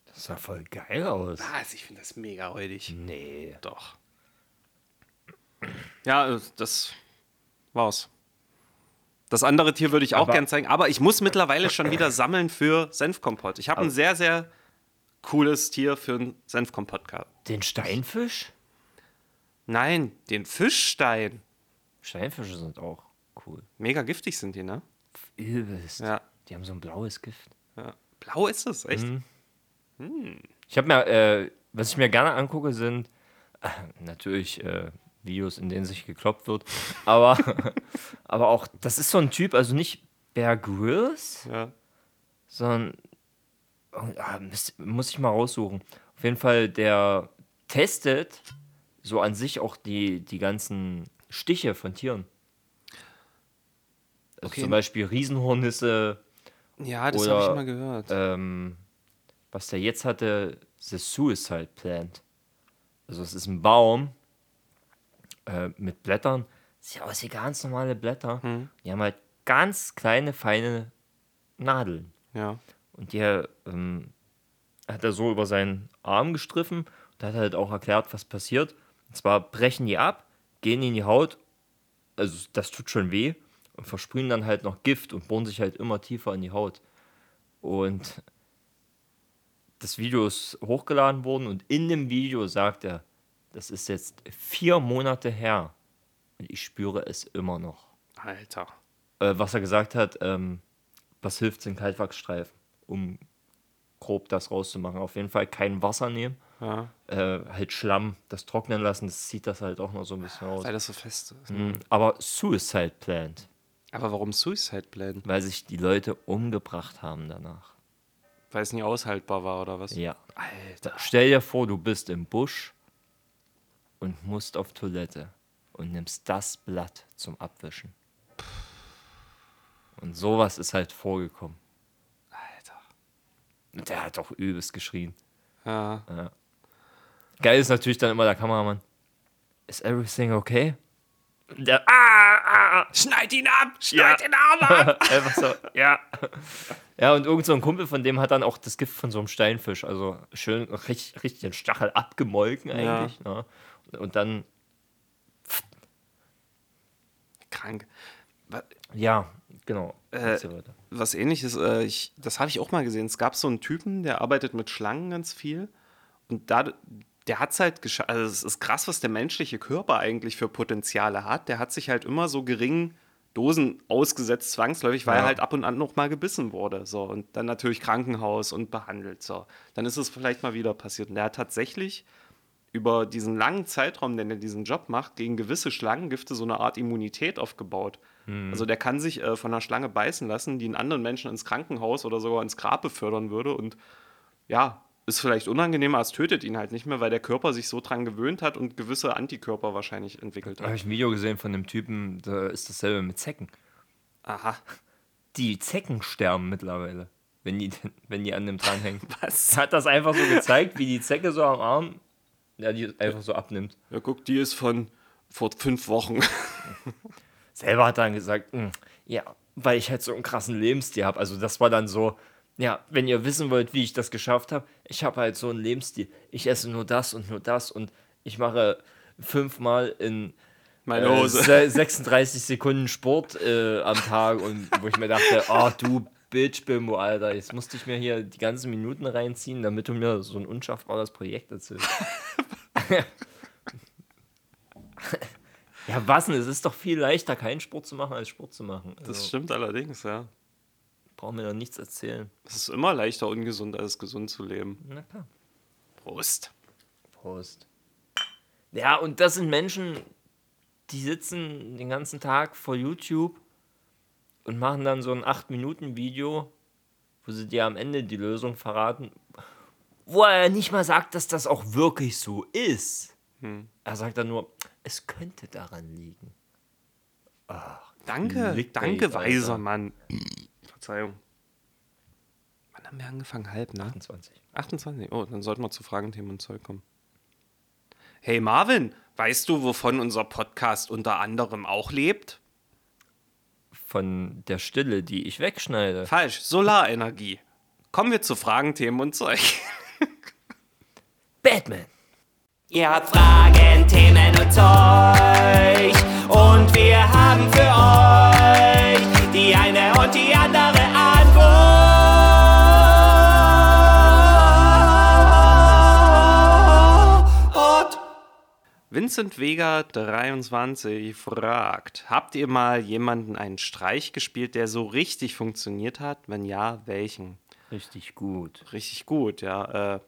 Das sah voll geil aus. Was? Ich finde das mega räudig. Nee. Doch. Ja, das war's. Das andere Tier würde ich auch gern zeigen, aber ich muss mittlerweile schon wieder sammeln für Senfkompott. Ich habe ein sehr, sehr cooles Tier für einen Senfkompott gehabt. Den Steinfisch? Nein, den Fischstein. Steinfische sind auch cool. Mega giftig sind die, ne? Übelst. Ja. Die haben so ein blaues Gift. ja. Blau ist es, echt? Ich habe mir, äh, was ich mir gerne angucke, sind äh, natürlich äh, Videos, in denen sich gekloppt wird. Aber, aber auch, das ist so ein Typ, also nicht Bear Grylls, Ja. sondern ah, muss, muss ich mal raussuchen. Auf jeden Fall, der testet so an sich auch die, die ganzen Stiche von Tieren. Also Okay. Zum Beispiel Riesenhornisse, Ja, das habe ich mal gehört. ähm, was der jetzt hatte, The Suicide Plant. Also es ist ein Baum äh, mit Blättern. Sieht aus wie ganz normale Blätter. Die haben halt ganz kleine, feine Nadeln. ja. Und die ähm, hat er so über seinen Arm gestriffen und hat halt auch erklärt, was passiert. Und zwar brechen die ab, gehen in die Haut, also das tut schon weh, und versprühen dann halt noch Gift und bohren sich halt immer tiefer in die Haut. Und das Video ist hochgeladen worden und in dem Video sagt er, das ist jetzt vier Monate her und ich spüre es immer noch Alter. äh, was er gesagt hat, ähm, was hilft, sind Kaltwachsstreifen, um grob das rauszumachen. Auf jeden Fall kein Wasser nehmen, Ja. äh, halt Schlamm, das trocknen lassen, das zieht das halt auch noch so ein bisschen aus. Weil das so fest ist. Mhm. Aber Suicide Plant, Aber warum Suicide Plan? weil sich die Leute umgebracht haben danach. Weil es nie aushaltbar war, oder was? Ja. Alter. Stell dir vor, du bist im Busch und musst auf Toilette und nimmst das Blatt zum Abwischen. Und sowas ist halt vorgekommen. Und der hat auch übelst geschrien. Ja. Geil ist natürlich dann immer der Kameramann. Is everything okay? Der, ah, ah, Schneid ihn ab! Schneid Ja. den Arm ab! einfach so, ja. Ja, und irgend so ein Kumpel von dem hat dann auch das Gift von so einem Steinfisch, also schön richtig, richtig den Stachel abgemolken eigentlich. Ne? Und dann, Krank. Ja, genau. Äh, was ähnliches, äh, ich, das habe ich auch mal gesehen. Es gab so einen Typen, der arbeitet mit Schlangen ganz viel. Und da, der hat es halt geschafft. Also, es ist krass, was der menschliche Körper eigentlich für Potenziale hat. Der hat sich halt immer so geringen Dosen ausgesetzt, zwangsläufig, weil Ja. er halt ab und an noch mal gebissen wurde. So. Und dann natürlich Krankenhaus und behandelt. So. Dann ist es vielleicht mal wieder passiert. Und der hat tatsächlich über diesen langen Zeitraum, den er diesen Job macht, gegen gewisse Schlangengifte so eine Art Immunität aufgebaut. Also der kann sich äh, von einer Schlange beißen lassen, die einen anderen Menschen ins Krankenhaus oder sogar ins Grab befördern würde. Und ja, ist vielleicht unangenehmer, es tötet ihn halt nicht mehr, weil der Körper sich so dran gewöhnt hat und gewisse Antikörper wahrscheinlich entwickelt Da habe hat. ich ein Video gesehen von dem Typen, da ist dasselbe mit Zecken. Aha. Die Zecken sterben mittlerweile, wenn die, wenn die an dem dranhängen. Was? Hat das einfach so gezeigt, wie die Zecke so am Arm, ja, die einfach so abnimmt. Ja, guck, die ist von vor fünf Wochen. Selber hat dann gesagt, "Hm, ja, weil ich halt so einen krassen Lebensstil habe. Also das war dann so, ja, wenn ihr wissen wollt, wie ich das geschafft habe, ich habe halt so einen Lebensstil. Ich esse nur das und nur das und ich mache fünfmal in Meine äh, Hose. se- 36 Sekunden Sport äh, am Tag und wo ich mir dachte, oh du Bitch-Bimbo, Alter, jetzt musste ich mir hier die ganzen Minuten reinziehen, damit du mir so ein unschaffbares Projekt erzählst. ja, was denn? Es ist doch viel leichter, keinen Sport zu machen, als Sport zu machen. Also, Das stimmt allerdings, ja. brauchen mir doch nichts erzählen. Es ist immer leichter ungesund, als gesund zu leben. Na klar. Prost. Prost. Ja, und das sind Menschen, die sitzen den ganzen Tag vor YouTube und machen dann so ein 8-Minuten-Video, wo sie dir am Ende die Lösung verraten, wo er nicht mal sagt, dass das auch wirklich so ist. Er sagt dann nur, es könnte daran liegen. Danke, Clickbait, danke, Alter. weiser Mann. Verzeihung. Wann haben wir angefangen? Halb, ne? 28. 28. Oh, dann sollten wir zu Fragenthemen und Zeug kommen. Hey Marvin, weißt du, wovon unser Podcast unter anderem auch lebt? Von der Stille, die ich wegschneide. Falsch, Solarenergie. Kommen wir zu Fragenthemen und Zeug. Batman. Ihr habt Fragen, Themen und Zeug und wir haben für euch die eine und die andere Antwort. Vincent Vega 23 fragt: Habt ihr mal jemanden einen Streich gespielt, der so richtig funktioniert hat? Wenn ja, welchen? Richtig gut. Richtig gut, ja. Äh,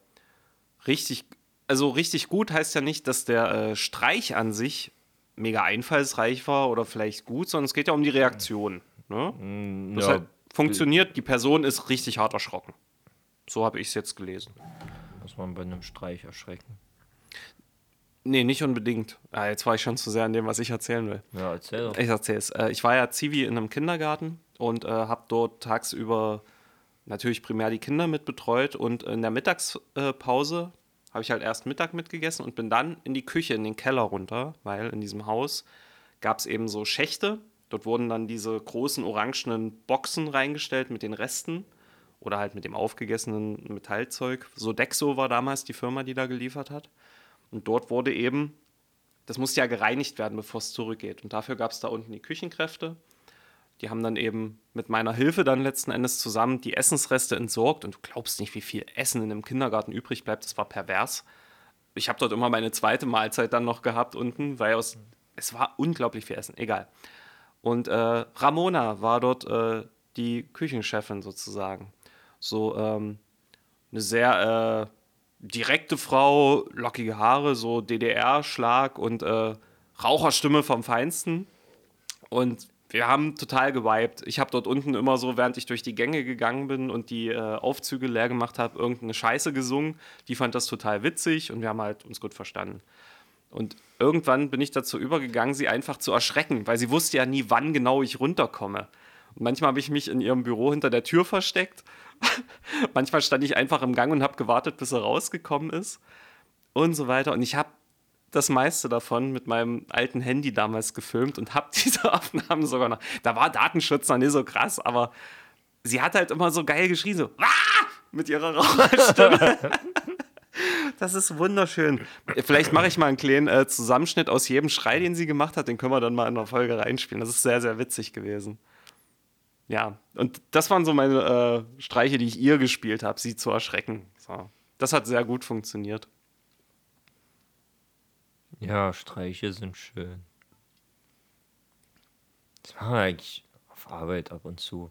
richtig, also richtig gut heißt ja nicht, dass der äh, Streich an sich mega einfallsreich war oder vielleicht gut, sondern es geht ja um die Reaktion. Ne? Das ja, halt funktioniert, die Person ist richtig hart erschrocken. So habe ich es jetzt gelesen. Muss man bei einem Streich erschrecken. Nee, nicht unbedingt. Ah, jetzt war ich schon zu sehr an dem, was ich erzählen will. Ja, erzähl doch. Ich erzähl's. Äh, ich war ja Zivi in einem Kindergarten und äh, habe dort tagsüber natürlich primär die Kinder mit betreut und in der Mittagspause habe ich halt erst Mittag mitgegessen und bin dann in die Küche, in den Keller runter, weil in diesem Haus gab es eben so Schächte. Dort wurden dann diese großen orangenen Boxen reingestellt mit den Resten oder halt mit dem aufgegessenen Metallzeug. Sodexo war damals die Firma, die da geliefert hat. Und dort wurde eben, das musste ja gereinigt werden, bevor es zurückgeht. Und dafür gab es da unten die Küchenkräfte. Die haben dann eben mit meiner Hilfe dann letzten Endes zusammen die Essensreste entsorgt. Und du glaubst nicht, wie viel Essen in einem Kindergarten übrig bleibt. Das war pervers. Ich habe dort immer meine zweite Mahlzeit dann noch gehabt unten, weil aus, es war unglaublich viel Essen. Egal. Und äh, Ramona war dort äh, die Küchenchefin sozusagen. So ähm, eine sehr äh, direkte Frau, lockige Haare, so DDR-Schlag und äh, Raucherstimme vom Feinsten. Und wir haben total gewiped. Ich habe dort unten immer so, während ich durch die Gänge gegangen bin und die äh, Aufzüge leer gemacht habe, irgendeine Scheiße gesungen. Die fand das total witzig und wir haben halt uns gut verstanden. Und irgendwann bin ich dazu übergegangen, sie einfach zu erschrecken, weil sie wusste ja nie, wann genau ich runterkomme. Und manchmal habe ich mich in ihrem Büro hinter der Tür versteckt. manchmal stand ich einfach im Gang und habe gewartet, bis er rausgekommen ist. Und so weiter. Und ich habe das meiste davon mit meinem alten Handy damals gefilmt und habe diese Aufnahmen sogar noch. Da war Datenschutz noch nicht so krass, aber sie hat halt immer so geil geschrien, so Wah! mit ihrer Raucherstimme. Das ist wunderschön. Vielleicht mache ich mal einen kleinen äh, Zusammenschnitt aus jedem Schrei, den sie gemacht hat. Den können wir dann mal in der Folge reinspielen. Das ist sehr, sehr witzig gewesen. Ja, und das waren so meine äh, Streiche, die ich ihr gespielt habe, sie zu erschrecken. So. Das hat sehr gut funktioniert. Ja, Streiche sind schön. Das machen wir eigentlich auf Arbeit ab und zu.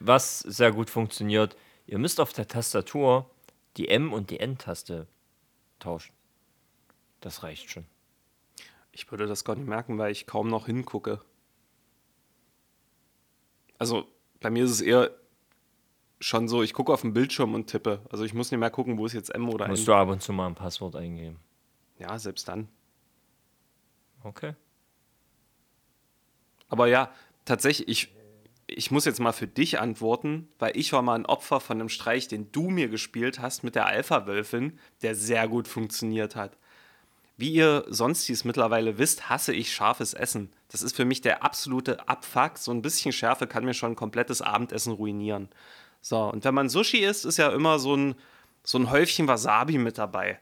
Was sehr gut funktioniert, ihr müsst auf der Tastatur die M- und die N-Taste tauschen. Das reicht schon. Ich würde das gar nicht merken, weil ich kaum noch hingucke. Also bei mir ist es eher schon so, ich gucke auf den Bildschirm und tippe. Also ich muss nicht mehr gucken, wo ist jetzt M oder N. Musst du ab und zu mal ein Passwort eingeben. Ja, selbst dann. Okay. Aber ja, tatsächlich, ich, ich muss jetzt mal für dich antworten, weil ich war mal ein Opfer von einem Streich, den du mir gespielt hast mit der Alpha-Wölfin, der sehr gut funktioniert hat. Wie ihr sonst dies mittlerweile wisst, hasse ich scharfes Essen. Das ist für mich der absolute Abfuck. So ein bisschen Schärfe kann mir schon ein komplettes Abendessen ruinieren. So, und wenn man Sushi isst, ist ja immer so ein, so ein Häufchen Wasabi mit dabei.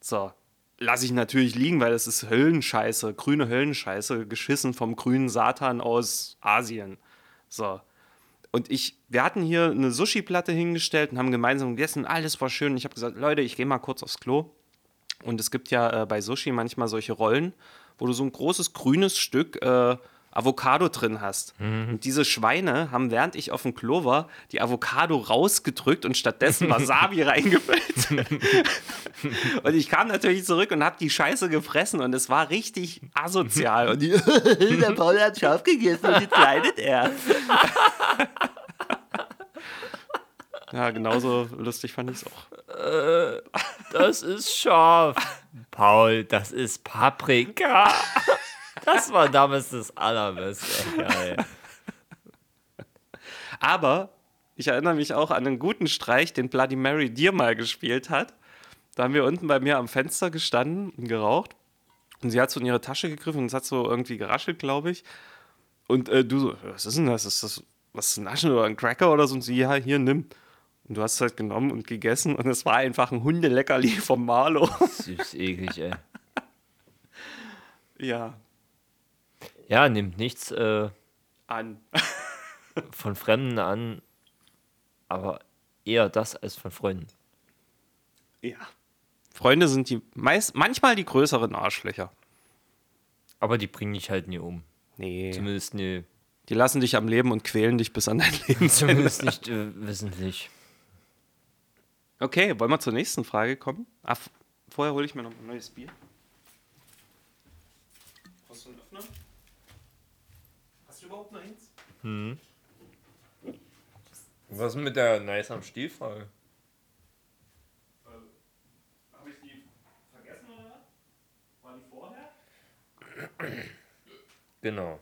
So, lasse ich natürlich liegen, weil das ist Höllenscheiße, grüne Höllenscheiße, geschissen vom grünen Satan aus Asien. So. Und ich, wir hatten hier eine Sushi-Platte hingestellt und haben gemeinsam gegessen, alles war schön. Ich habe gesagt, Leute, ich gehe mal kurz aufs Klo. Und es gibt ja äh, bei Sushi manchmal solche Rollen, wo du so ein großes grünes Stück äh, Avocado drin hast. Und diese Schweine haben, während ich auf dem Klo war, die Avocado rausgedrückt und stattdessen Wasabi reingefüllt. und ich kam natürlich zurück und habe die Scheiße gefressen und es war richtig asozial. Und die, der Paul hat scharf gegessen und jetzt leidet er. ja, genauso lustig fand ich es auch. Das ist scharf. Paul, das ist Paprika. Das war damals das Allerbeste. Geil. Aber ich erinnere mich auch an einen guten Streich, den Bloody Mary dir mal gespielt hat. Da haben wir unten bei mir am Fenster gestanden und geraucht. Und sie hat so in ihre Tasche gegriffen und es hat so irgendwie geraschelt, glaube ich. Und äh, du so, was ist denn das? Ist das was ein Naschen oder ein Cracker oder so? Und sie, ja, hier, nimm. Und du hast es halt genommen und gegessen und es war einfach ein Hundeleckerli vom Marlo. Süß, eklig, ey. ja. Ja, nimmt nichts äh, An. von Fremden an, aber eher das als von Freunden. Ja. Freunde sind die meist, manchmal die größeren Arschlöcher. Aber die bringen dich halt nie um. Nee. Zumindest nie. Die lassen dich am Leben und quälen dich bis an dein Lebensende. Zumindest nicht äh, wissentlich. Okay, wollen wir zur nächsten Frage kommen? F- vorher hole ich mir noch ein neues Bier. Hast du einen Öffner? Hast du überhaupt noch eins? Was ist mit der Nice am Stiel-Frage? Habe ich die vergessen oder was? War die vorher? Genau.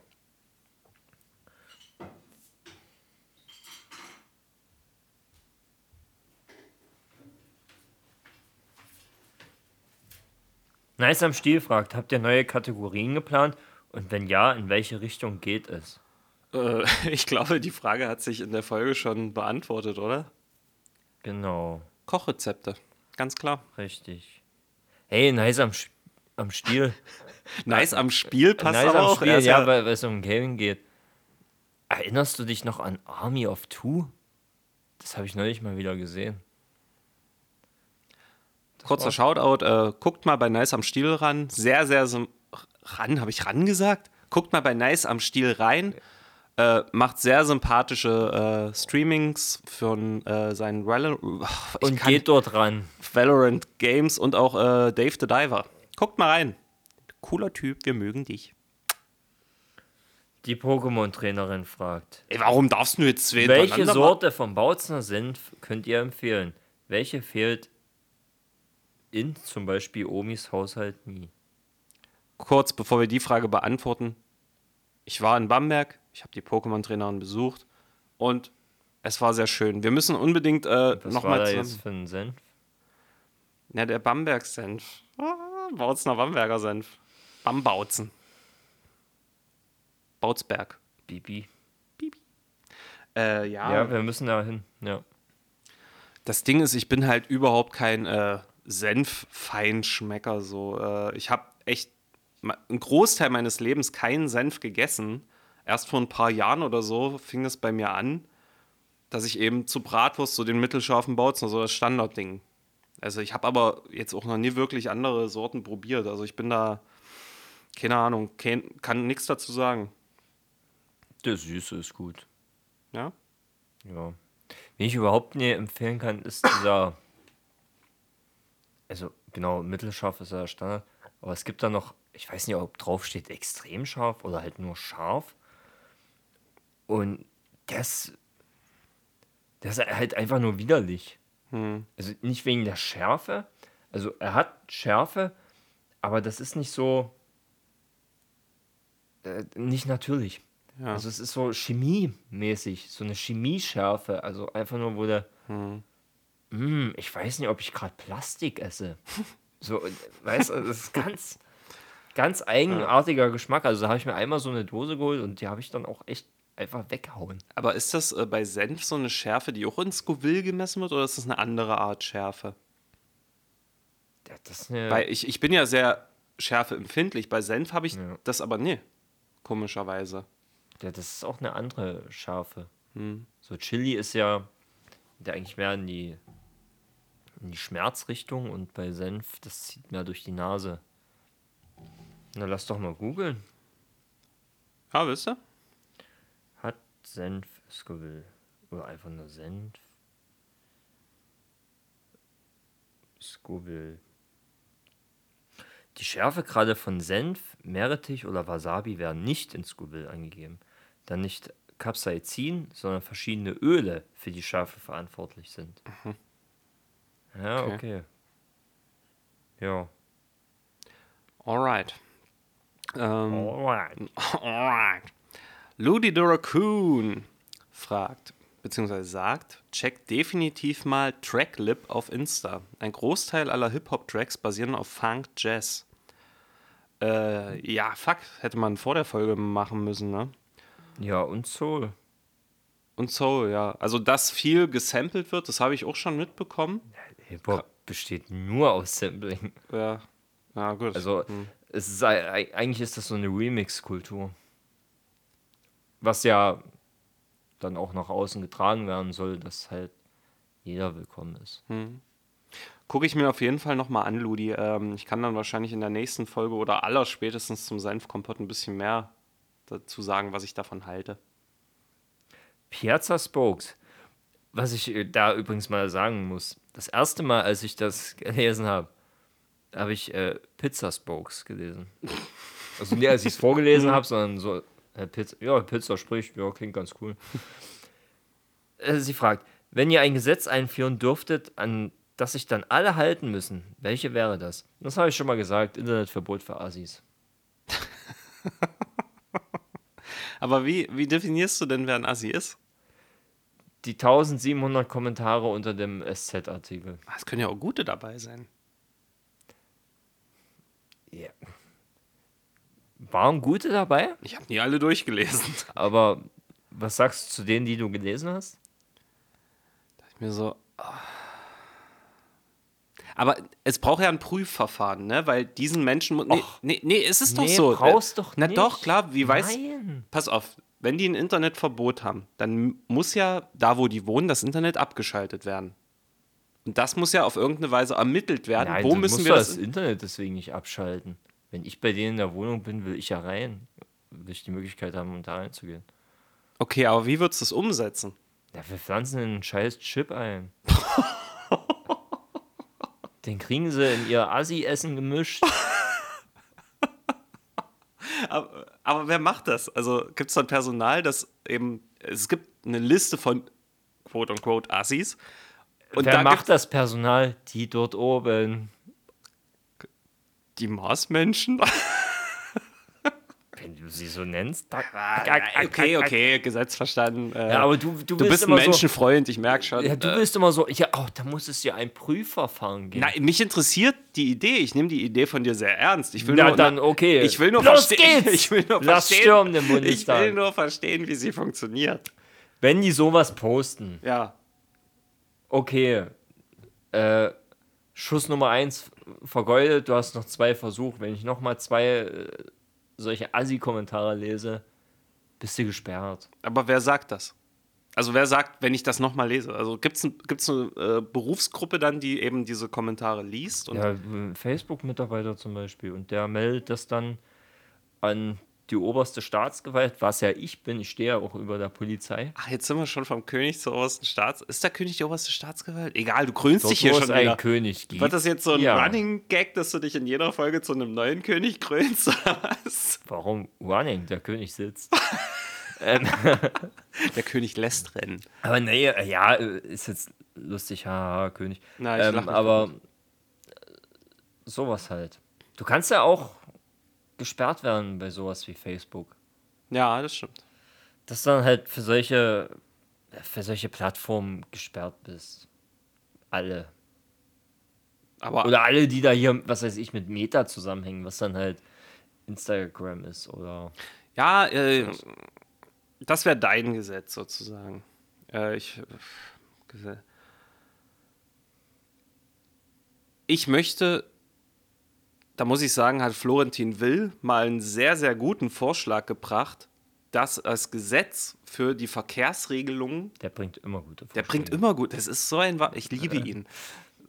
Nice am Stiel fragt, habt ihr neue Kategorien geplant? Und wenn ja, in welche Richtung geht es? Äh, ich glaube, die Frage hat sich in der Folge schon beantwortet, oder? Genau, Kochrezepte. Ganz klar. richtig. Hey, nice am, Sch- am Stiel. Nice am Spiel passt nice aber am auch. Spiel, ist ja, weil weil es um Gaming geht. Erinnerst du dich noch an Army of Two? Das habe ich neulich mal wieder gesehen. Kurzer Shoutout, äh, guckt mal bei Nice am Stiel ran. Sehr, sehr ran, habe ich ran gesagt? Guckt mal bei Nice am Stiel rein. Äh, macht sehr sympathische äh, Streamings von äh, seinen Valor ich Und geht dort ran. Valorant Games und auch äh, Dave the Diver. Guckt mal rein. Cooler Typ, wir mögen dich. Die Pokémon-Trainerin fragt. Ey, warum darfst du jetzt zwei Welche Sorte vom Bautzner Senf könnt ihr empfehlen? Welche fehlt in zum Beispiel Omis Haushalt nie? Kurz bevor wir die Frage beantworten. Ich war in Bamberg, ich habe die Pokémon-Trainerin besucht und es war sehr schön. Wir müssen unbedingt äh, nochmal zusammen. jetzt für ein Senf? Ja, der Bamberg-Senf. Ah, Bautzner Bamberger Senf. Bambautzen. Bautzberg. Bibi. Äh, ja, Ja, wir müssen da hin. Ja. das Ding ist, ich bin halt überhaupt kein äh, Senf-Feinschmecker. So. Äh, ich habe echt einen Großteil meines Lebens keinen Senf gegessen. Erst vor ein paar Jahren oder so fing es bei mir an, dass ich eben zu Bratwurst so den mittelscharfen Bautzen, so das Standardding. Also ich habe aber jetzt auch noch nie wirklich andere Sorten probiert. Also ich bin da, keine Ahnung, kein, kann nichts dazu sagen. Der Süße ist gut. Ja? Ja. Wen ich überhaupt nie empfehlen kann, ist dieser. Also, genau, mittelscharf ist ja der Standard. Aber es gibt da noch, ich weiß nicht, ob drauf steht extrem scharf oder halt nur scharf. Und das. Das ist halt einfach nur widerlich. Also nicht wegen der Schärfe. Also er hat Schärfe, aber das ist nicht so. Äh, nicht natürlich. Ja. Also es ist so chemiemäßig, so eine Chemieschärfe. Also einfach nur, wo der. Mm, ich weiß nicht, ob ich gerade Plastik esse. So, äh, weißt du, das ist ganz, ganz eigenartiger Geschmack. Also da habe ich mir einmal so eine Dose geholt und die habe ich dann auch echt einfach weggehauen. Aber ist das äh, bei Senf so eine Schärfe, die auch in Scoville gemessen wird, oder ist das eine andere Art Schärfe? Ja, Das Weil ich, ich bin ja sehr schärfeempfindlich. Bei Senf habe ich Ja. das aber nie. Komischerweise. ja, das ist auch eine andere Schärfe. Hm. So Chili ist ja der eigentlich mehr in die, in die Schmerzrichtung und bei Senf, das zieht mehr durch die Nase. Na, lass doch mal googeln. Ja, wisst ihr? Hat Senf Scoville. Oder einfach nur Senf. Scoville. Die Schärfegrade von Senf, Meerrettich oder Wasabi werden nicht in Scoville angegeben, da nicht Capsaicin, sondern verschiedene Öle für die Schärfe verantwortlich sind. Ja, Okay. okay. Ja. Alright. Ähm, Alright. alright. Ludi the Raccoon fragt, beziehungsweise sagt, checkt definitiv mal Tracklip auf Insta. Ein Großteil aller Hip-Hop-Tracks basieren auf Funk Jazz. Äh, ja, fuck, hätte man vor der Folge machen müssen, ne? Ja, und Soul. Und Soul, ja. Also, dass viel gesampelt wird, das habe ich auch schon mitbekommen. Hip-Hop besteht nur aus Sampling. Ja, ja gut. Also, es ist, ei- eigentlich ist das so eine Remix-Kultur. was ja dann auch nach außen getragen werden soll, dass halt jeder willkommen ist. Gucke ich mir auf jeden Fall nochmal an, Ludi. Ähm, ich kann dann wahrscheinlich in der nächsten Folge oder aller spätestens zum Senfkompott ein bisschen mehr dazu sagen, was ich davon halte. Piazza Spokes. Was ich äh, da übrigens mal sagen muss, das erste Mal, als ich das gelesen habe, habe ich äh, Pizza Spokes gelesen. Also nicht, als ich es vorgelesen habe, sondern so, äh, Pizza, ja, Pizza spricht, ja, klingt ganz cool. Äh, sie fragt, wenn ihr ein Gesetz einführen dürftet, an das sich dann alle halten müssen, welche wäre das? Das habe ich schon mal gesagt, Internetverbot für Assis. Aber wie, wie definierst du denn, wer ein Assi ist? Die 1700 Kommentare unter dem SZ-Artikel. Ah, Es können ja auch gute dabei sein. Ja. Waren gute dabei, Ich habe nie alle durchgelesen. aber was sagst du zu denen, die du gelesen hast? Ich mir so. ah. Aber es braucht ja ein Prüfverfahren, ne? Weil diesen Menschen. Nee, Och. nee, nee, es ist doch Nee, so. brauchst doch Na nicht. doch, klar, wie weiß. Nein. Pass auf, wenn die ein Internetverbot haben, dann muss ja da, wo die wohnen, das Internet abgeschaltet werden. Und das muss ja auf irgendeine Weise ermittelt werden. Nein, wo du müssen musst wir das? das Internet deswegen nicht abschalten. Wenn ich bei denen in der Wohnung bin, will ich ja rein. Will ich die Möglichkeit haben, um da reinzugehen. Okay, aber wie würdest du es umsetzen? Ja, wir pflanzen einen scheiß Chip ein. Den kriegen sie in ihr Assi-Essen gemischt. Aber, aber wer macht das? Also gibt es dann Personal, das eben. Es gibt eine Liste von quote unquote Assis. Und Wer da macht das Personal? Die dort oben. die Marsmenschen. Wenn du sie so nennst. Da, okay, okay, Gesetz verstanden. Äh, Ja, aber du, du, du bist ein immer so, Menschenfreund, ich merke schon. Ja, du Äh, bist immer so, ja, oh, da muss es ja ein Prüfverfahren geben. Nein, mich interessiert die Idee. Ich nehme die Idee von dir sehr ernst. Ich will Na nur, dann, okay. Ich will nur Los verstehen. geht's! Ich will nur Lass verstehen. stürmen den ich will nur verstehen, wie sie funktioniert. Wenn die sowas posten, Ja. Okay, äh, Schuss Nummer eins vergeudet, du hast noch zwei Versuche. Wenn ich nochmal zwei äh, solche Assi-Kommentare lese, bist du gesperrt. Aber wer sagt das? Also wer sagt, wenn ich das nochmal lese? Also gibt es gibt's eine äh, Berufsgruppe dann, die eben diese Kommentare liest? Und Ja, Facebook-Mitarbeiter zum Beispiel. Und der meldet das dann an die oberste Staatsgewalt, was ja ich bin. Ich stehe ja auch über der Polizei. Ach, jetzt sind wir schon vom König zur obersten Staats... Ist der König die oberste Staatsgewalt? Egal, du krönst Dort, dich hier schon einen wieder. König gibt. Wird das jetzt so ein Ja. Running Gag, dass du dich in jeder Folge zu einem neuen König krönst oder was? Warum Running? Der König sitzt. ähm, Der König lässt rennen. aber nee, ja, ist jetzt lustig, haha, König. Nein, ich ähm, aber sowas halt. Du kannst ja auch gesperrt werden bei sowas wie Facebook. Ja, das stimmt. Dass du dann halt für solche, für solche Plattformen gesperrt bist. Alle. Aber Oder alle, die da hier, was weiß ich, mit Meta zusammenhängen, was dann halt Instagram ist oder. ja, äh, das wäre dein Gesetz sozusagen. Äh, ich, ich möchte, da muss ich sagen, hat Florentin Will mal einen sehr, sehr guten Vorschlag gebracht, dass das Gesetz für die Verkehrsregelungen Der bringt immer gute Der bringt Vorschläge. immer gut. Das ist so ein. Ich liebe ihn.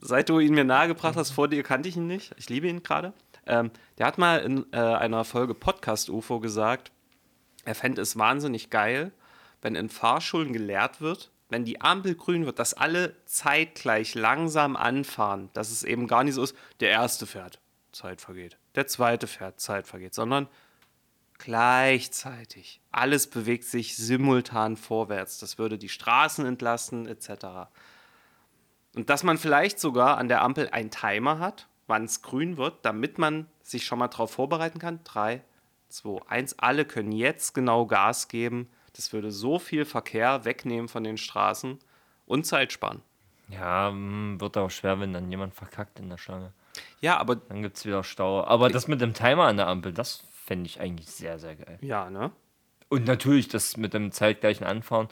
Seit du ihn mir nahegebracht hast, vor dir kannte ich ihn nicht. Ich liebe ihn gerade. Ähm, der hat mal in äh, einer Folge Podcast UFO gesagt, er fände es wahnsinnig geil, wenn in Fahrschulen gelehrt wird, wenn die Ampel grün wird, dass alle zeitgleich langsam anfahren. Dass es eben gar nicht so ist, der erste fährt, Zeit vergeht. Der zweite fährt, Zeit vergeht. Sondern gleichzeitig. Alles bewegt sich simultan vorwärts. Das würde die Straßen entlasten, etc. Und dass man vielleicht sogar an der Ampel einen Timer hat, wann es grün wird, damit man sich schon mal darauf vorbereiten kann. 3, 2, 1. Alle können jetzt genau Gas geben. Das würde so viel Verkehr wegnehmen von den Straßen und Zeit sparen. Ja, mm, wird auch schwer, wenn dann jemand verkackt in der Schlange. Ja, aber Dann gibt es wieder Stau. Aber das mit dem Timer an der Ampel, das fände ich eigentlich sehr, sehr geil. ja, ne? Und natürlich das mit dem zeitgleichen Anfahren.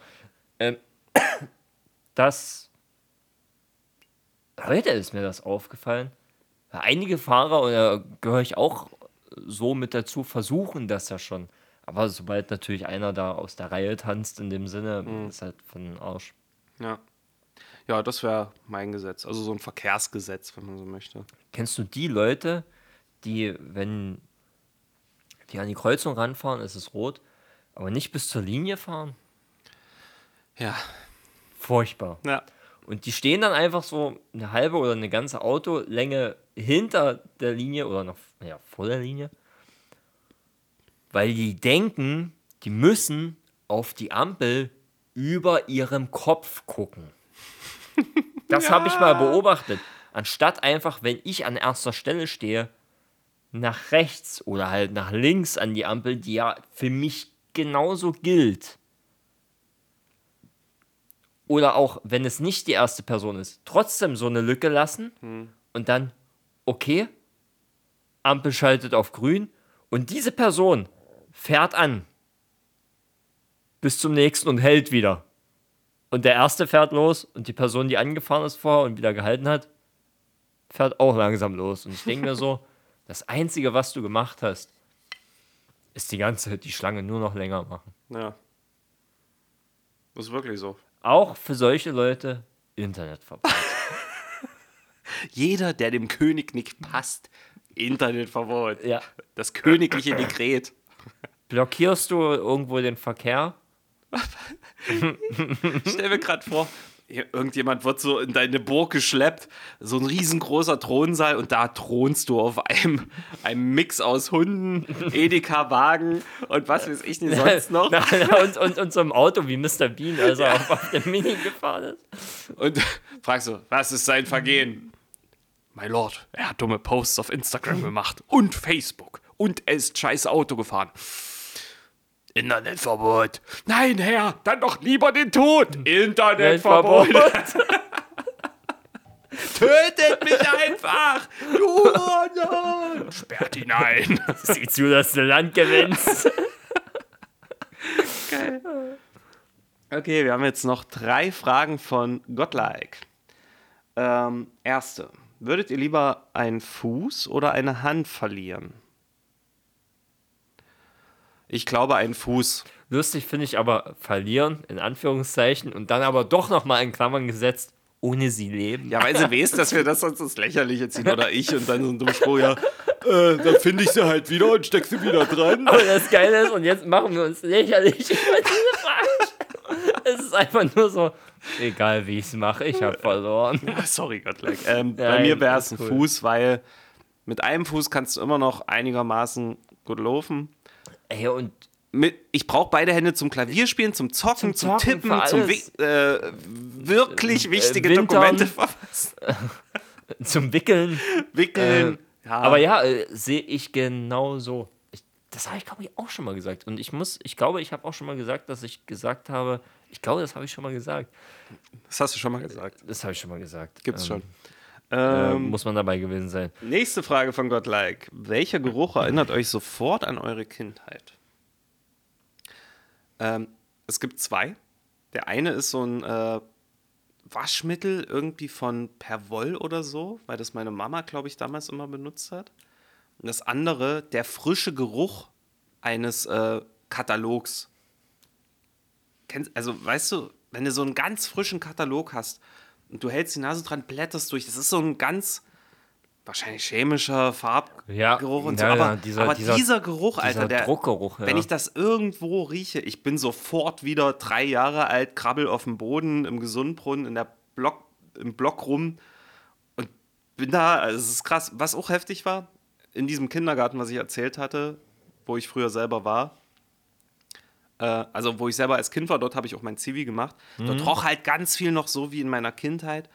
Ähm, das. Heute ist mir das aufgefallen. Einige Fahrer, oder gehöre ich auch so mit dazu, versuchen das ja schon. Aber sobald natürlich einer da aus der Reihe tanzt, in dem Sinne, Mhm. ist halt von den Arsch. Ja. Ja, das wäre mein Gesetz. Also so ein Verkehrsgesetz, wenn man so möchte. Kennst du die Leute, die, wenn die an die Kreuzung ranfahren, ist es rot, aber nicht bis zur Linie fahren? Ja. Furchtbar. Ja. Und die stehen dann einfach so eine halbe oder eine ganze Autolänge hinter der Linie oder noch ja, vor der Linie, weil die denken, die müssen auf die Ampel über ihrem Kopf gucken. Das habe ich mal beobachtet. Anstatt einfach, wenn ich an erster Stelle stehe, nach rechts oder halt nach links an die Ampel, die ja für mich genauso gilt. Oder auch, wenn es nicht die erste Person ist, trotzdem so eine Lücke lassen und dann, okay, Ampel schaltet auf grün und diese Person fährt an bis zum nächsten und hält wieder. Und der erste fährt los und die Person, die angefahren ist vorher und wieder gehalten hat, fährt auch langsam los. Und ich denke mir so, das Einzige, was du gemacht hast, ist die ganze die Schlange nur noch länger machen. Ja. Das ist wirklich so. Auch für solche Leute Internetverbot. Jeder, der dem König nicht passt, Internetverbot. ja. Das königliche Dekret. Blockierst du irgendwo den Verkehr? Stell mir gerade vor, irgendjemand wird so in deine Burg geschleppt, so ein riesengroßer Thronsaal und da thronst du auf einem, einem Mix aus Hunden, Edeka-Wagen und was weiß ich nicht sonst noch. Na, na, und, und, und so im Auto wie Mr. Bean, als er auf, auf dem Mini gefahren ist. Und fragst du, was ist sein Vergehen? My Lord, er hat dumme Posts auf Instagram gemacht und Facebook und er ist scheiß Auto gefahren. Internetverbot. Nein, Herr, dann doch lieber den Tod. Internetverbot. Tötet mich einfach. Du Hurensohn. Sperrt ihn ein. Sieh zu, dass du Land gewinnst. Okay, wir haben jetzt noch drei Fragen von Godlike. Ähm, erste. Würdet ihr lieber einen Fuß oder eine Hand verlieren? Ich glaube einen Fuß. Lustig finde ich aber verlieren, in Anführungszeichen, und dann aber doch nochmal in Klammern gesetzt, ohne sie leben. Ja, weil sie weiß, dass wir das sonst ins Lächerliche ziehen. Oder ich und dann so ein dummer Spruch, ja, äh, dann finde ich sie halt wieder und steck sie wieder dran. Aber das Geile ist, und jetzt machen wir uns lächerlich über diese Frage. Es ist einfach nur so, egal wie ich es mache, ich habe verloren. Sorry, Godlike. Ähm, bei mir wäre es ein cool. Fuß, weil mit einem Fuß kannst du immer noch einigermaßen gut laufen. Ey, und Mit, ich brauche beide Hände zum Klavierspielen, zum Zocken, Zum zum, Zocken, Tippen, für zum. Wi- äh, wirklich wichtige Wintern. Dokumente verfassen, zum Wickeln. wickeln. ja. Aber ja, äh, sehe ich genau so. Ich, das habe ich, glaube ich, auch schon mal gesagt. Und ich muss, ich glaube, ich habe auch schon mal gesagt, dass ich gesagt habe, ich glaube, das habe ich schon mal gesagt. das hast du schon mal gesagt. Das habe ich schon mal gesagt. Gibt's Ähm, schon. Äh, Ähm, muss man dabei gewesen sein. nächste Frage von Godlike. Welcher Geruch erinnert euch sofort an eure Kindheit? Ähm, es gibt zwei. Der eine ist so ein äh, Waschmittel irgendwie von Perwoll oder so, weil das meine Mama, glaube ich, damals immer benutzt hat. Und das andere, der frische Geruch eines äh, Katalogs. Kennst, also, weißt du, wenn du so einen ganz frischen Katalog hast und du hältst die Nase dran, blätterst durch, das ist so ein ganz wahrscheinlich chemischer Ja, Farbgeruch und ja, so. ja, Aber, dieser- aber dieser- dieser, Geruch, Alter, Dieser der, Druckgeruch, ja. wenn ich das irgendwo rieche, ich bin sofort wieder drei Jahre alt, krabbel auf dem Boden im Gesundbrunnen in der Block, im Block rum und bin da, also es ist krass. Was auch heftig war, in diesem Kindergarten, was ich erzählt hatte, wo ich früher selber war, also wo ich selber als Kind war, dort habe ich auch mein Zivi gemacht. Dort Mhm. roch halt ganz viel noch so wie in meiner Kindheit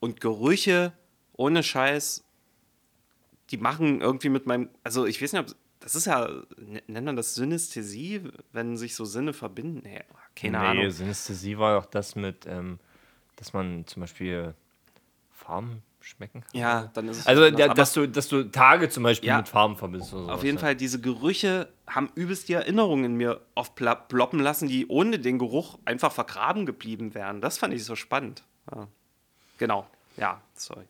und Gerüche ohne Scheiß die machen irgendwie mit meinem, also ich weiß nicht, ob, das ist ja, nennt man das Synästhesie, wenn sich so Sinne verbinden? Nee, keine nee, Ahnung. Synästhesie war doch das mit, ähm, dass man zum Beispiel Farben schmecken kann. Ja, dann ist es. Also, Aber dass, du, dass du Tage zum Beispiel Ja. mit Farben verbindest. Oder auf sowas, jeden ja. Fall, diese Gerüche haben übelst die Erinnerungen in mir oft ploppen lassen, die ohne den Geruch einfach vergraben geblieben wären. Das fand ich so spannend. Ja. Genau, ja, sorry.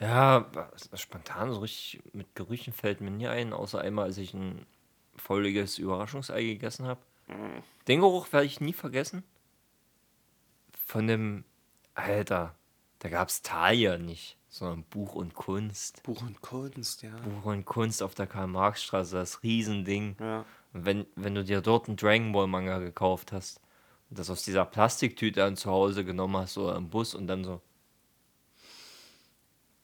Ja, spontan so richtig mit Gerüchen fällt mir nie ein, außer einmal, als ich einen fauliges Überraschungsei gegessen habe. Den Geruch werde ich nie vergessen. Von dem, Alter, da gab es Thalia nicht, sondern Buch und Kunst. Buch und Kunst, ja. Buch und Kunst auf der Karl-Marx-Straße, das Riesending. Ja. Und wenn, wenn du dir dort einen Dragon Ball Manga gekauft hast und das aus dieser Plastiktüte dann zu Hause genommen hast oder im Bus und dann so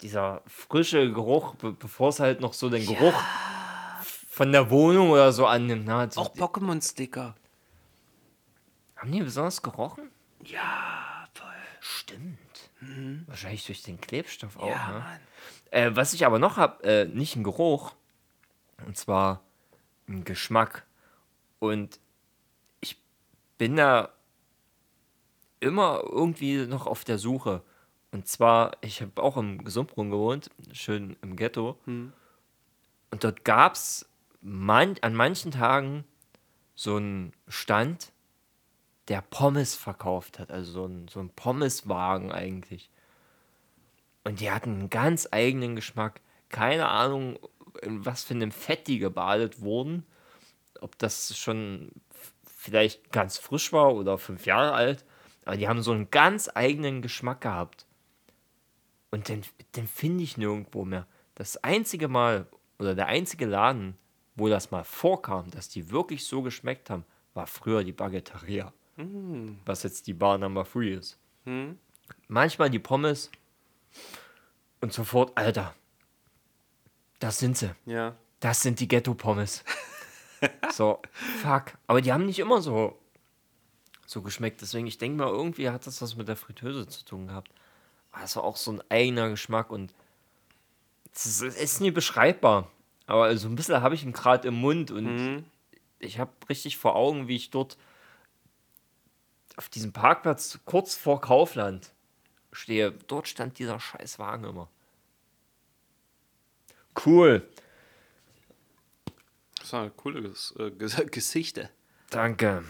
dieser frische Geruch, be bevor es halt noch so den Geruch von der Wohnung oder so annimmt. Ne? Also, Auch Pokémon-Sticker. haben die besonders gerochen? Ja, voll. Stimmt. Wahrscheinlich durch den Klebstoff auch. Ja, ne? Äh, was ich aber noch habe, äh, nicht ein Geruch, und zwar ein Geschmack. Und ich bin da immer irgendwie noch auf der Suche. Und zwar, ich habe auch im Gesundbrunnen gewohnt, schön im Ghetto. Und dort gab es man, an manchen Tagen so einen Stand, der Pommes verkauft hat. Also so ein, so ein Pommeswagen eigentlich. Und die hatten einen ganz eigenen Geschmack. Keine Ahnung, in was für einem Fett die gebadet wurden. Ob das schon vielleicht ganz frisch war oder fünf Jahre alt. Aber die haben so einen ganz eigenen Geschmack gehabt. Und den, den finde ich nirgendwo mehr. Das einzige Mal oder der einzige Laden, wo das mal vorkam, dass die wirklich so geschmeckt haben, war früher die Baguetteria. Was jetzt die Bar Number 3 ist. Manchmal die Pommes und sofort, Alter, das sind sie. Ja. Das sind die Ghetto-Pommes. so, fuck. Aber die haben nicht immer so, so geschmeckt. Deswegen, ich denke mal, irgendwie hat das was mit der Fritteuse zu tun gehabt. War auch so ein eigener Geschmack und es ist, es ist nie beschreibbar. Aber so ein bisschen habe ich ihn gerade im Mund und ich habe richtig vor Augen, wie ich dort auf diesem Parkplatz kurz vor Kaufland stehe. Dort stand dieser scheiß Wagen immer. Cool. Das war eine coole äh, Ges Geschichte. Danke.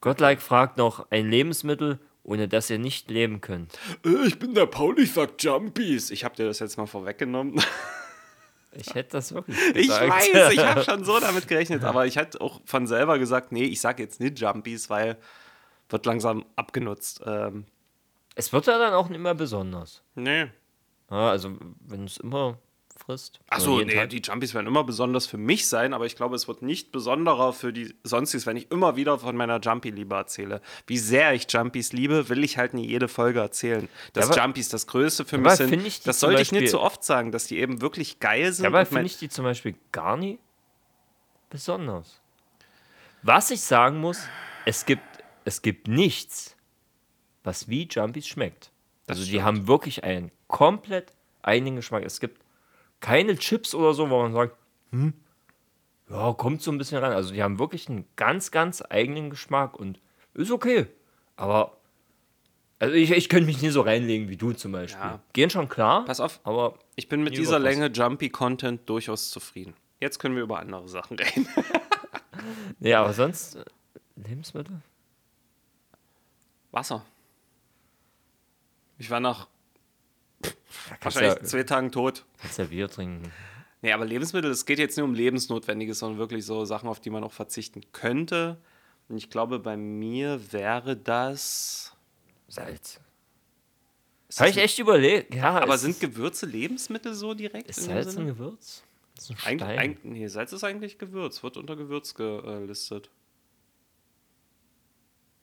Godlike fragt noch, ein Lebensmittel, ohne das ihr nicht leben könnt. Äh, ich bin der Paul, ich sag Jumpies. Ich hab dir das jetzt mal vorweggenommen. Ich hätte das wirklich Ich gesagt. weiß, ich habe schon so damit gerechnet, aber ich hätte auch von selber gesagt, nee, ich sag jetzt nicht Jumpies, weil wird langsam abgenutzt. Ähm, Es wird ja dann auch nicht mehr besonders. nee. Ja, also, wenn es immer frisst. Achso, nee, Tag. die Jumpies werden immer besonders für mich sein, aber ich glaube, es wird nicht besonderer für die Sonstiges, wenn ich immer wieder von meiner Jumpy-Liebe erzähle. Wie sehr ich Jumpies liebe, will ich halt nie jede Folge erzählen. Dass aber- Jumpies das Größte für aber mich sind, ich das sollte ich nicht Beispiel- so oft sagen, dass die eben wirklich geil sind. Dabei und mein- finde ich die zum Beispiel gar nie besonders. Was ich sagen muss, es gibt, es gibt nichts, was wie Jumpies schmeckt. Also die stimmt. haben wirklich einen komplett eigenen Geschmack. Es gibt keine Chips oder so, wo man sagt, hm, ja, kommt so ein bisschen rein. Also die haben wirklich einen ganz, ganz eigenen Geschmack und ist okay. Aber also ich, ich könnte mich nie so reinlegen wie du zum Beispiel. Ja. Gehen schon klar, Pass auf, aber ich bin mit dieser. Länge Jumpy-Content durchaus zufrieden. Jetzt können wir über andere Sachen reden. ja, aber sonst äh, Lebensmittel? Wasser. Ich war nach wahrscheinlich ja, zwei Tagen tot. kannst ja Bier trinken. Nee, aber Lebensmittel, es geht jetzt nicht um Lebensnotwendiges, sondern wirklich so Sachen, auf die man auch verzichten könnte. Und ich glaube, bei mir wäre das. Salz. Ist Habe das ich echt überlegt. Ja, aber sind Gewürze Lebensmittel so direkt? ist Salz ein? Gewürz? Das ist ein Stein. eig nee, Salz ist eigentlich Gewürz, wird unter Gewürz gelistet.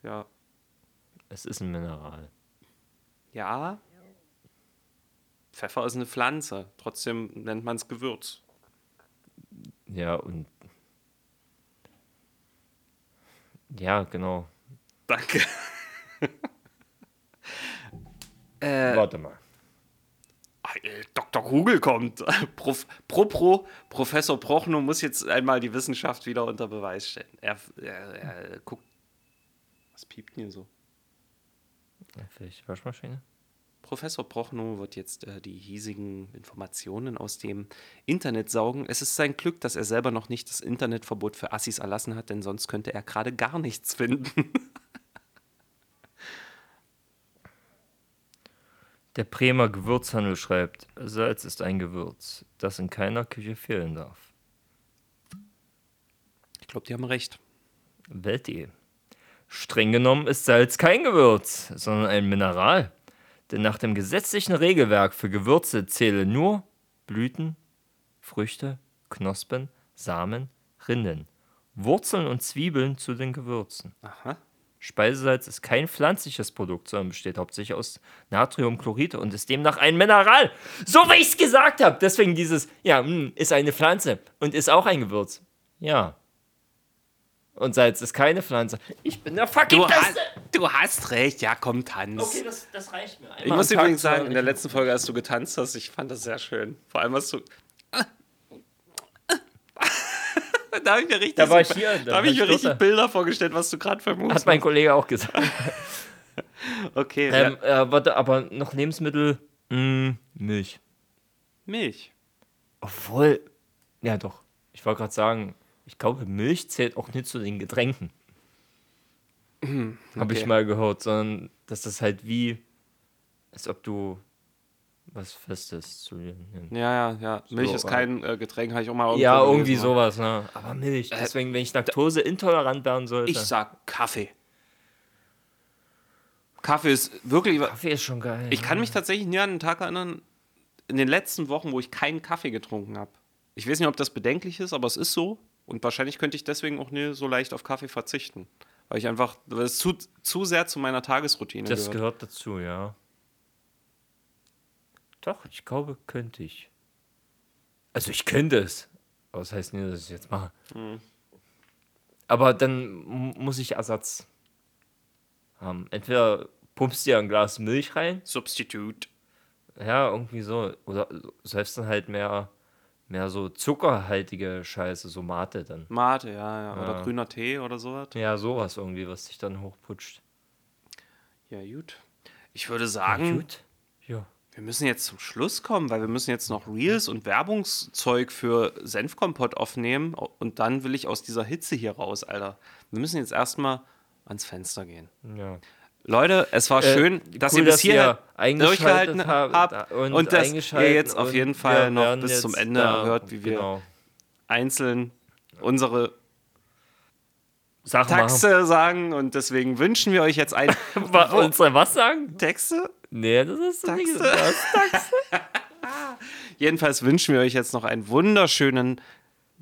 Ja. Es ist ein Mineral. Ja. Pfeffer ist eine Pflanze, trotzdem nennt man es Gewürz. Ja, und. Ja, genau. Danke. äh, Warte mal. Dr. Google kommt. Prof, pro, pro, Professor Prochnow muss jetzt einmal die Wissenschaft wieder unter Beweis stellen. Er, er, er guckt. Was piept denn hier so? Vielleicht Waschmaschine? Professor Prochnow wird jetzt äh, die hiesigen Informationen aus dem Internet saugen. Es ist sein Glück, dass er selber noch nicht das Internetverbot für Assis erlassen hat, denn sonst könnte er gerade gar nichts finden. Der Bremer Gewürzhandel schreibt: Salz ist ein Gewürz, das in keiner Küche fehlen darf. glaube, die haben recht. Welt.de. Streng genommen ist Salz kein Gewürz, sondern ein Mineral. Denn nach dem gesetzlichen Regelwerk für Gewürze zählen nur Blüten, Früchte, Knospen, Samen, Rinden, Wurzeln und Zwiebeln zu den Gewürzen. Aha. Speisesalz ist kein pflanzliches Produkt, sondern besteht hauptsächlich aus Natriumchlorid und ist demnach ein Mineral. So wie ich es gesagt habe. Deswegen dieses, ja, mh, ist eine Pflanze und ist auch ein Gewürz. Ja. Und Salz ist keine Pflanze. Ich bin der fucking Du, hast, Beste. du hast recht, ja, komm, tanz. Okay, das, das reicht mir. ich muss übrigens sagen, in der letzten Folge, als du getanzt hast, ich fand das sehr schön. Vor allem hast du. da habe ich mir richtig, Da war ich hier, da da habe ich mir richtig. Bilder vorgestellt, was du gerade Moves Hat mein Kollege auch gesagt. Okay, ähm, ja. äh, warte, aber noch Lebensmittel, mh, Milch. Milch. Obwohl, ja doch. Ich wollte gerade sagen, ich glaube, Milch zählt auch nicht zu den Getränken. Habe ich okay. mal gehört, sondern dass das halt wie, als ob du was Festes zu dir nimmst. Ja, ja, ja. Milch ist aber- kein äh, Getränk, habe ich auch mal irgendwo Ja, gelesen, irgendwie aber- sowas, ne? Aber Milch. Deswegen, wenn ich Laktose intolerant werden sollte. Ich sag Kaffee. Kaffee ist wirklich. Kaffee ist schon geil. Ich kann mich tatsächlich nie an einen Tag erinnern, in den letzten Wochen, wo ich keinen Kaffee getrunken habe. Ich weiß nicht, ob das bedenklich ist, aber es ist so. Und wahrscheinlich könnte ich deswegen auch nie so leicht auf Kaffee verzichten. Weil ich einfach, weil es zu, zu sehr zu meiner Tagesroutine das gehört. gehört dazu, ja. Doch, ich glaube, könnte ich. Also ich könnte es. Aber das heißt nicht, dass ich es jetzt mache. Mhm. Aber dann mu- muss ich Ersatz haben. Entweder pumpst du dir ein Glas Milch rein, Substitute. ja, irgendwie so. Oder selbst dann halt mehr, mehr so zuckerhaltige Scheiße, so Mate dann. Mate, ja, ja. Oder Ja. grüner Tee oder sowas. Ja, sowas irgendwie, was sich dann hochputscht. Ja, gut. Ich würde sagen, Gut. Ja. wir müssen jetzt zum Schluss kommen, weil wir müssen jetzt noch Reels und Werbungszeug für Senfkompott aufnehmen. Und dann will ich aus dieser Hitze hier raus, Alter. Wir müssen jetzt erstmal ans Fenster gehen. ja. Leute, es war Äh, schön, dass cool, ihr bis dass eingeschaltet durchgehalten habt und und, dass ihr jetzt auf jeden Fall noch bis zum Ende hört, wie wir genau. einzeln unsere Sachen Taxe sagen und deswegen wünschen wir euch jetzt ein machen. Unsere was sagen? Texte. Nee, das ist nicht Taxe. das. Taxe. Jedenfalls wünschen wir euch jetzt noch einen wunderschönen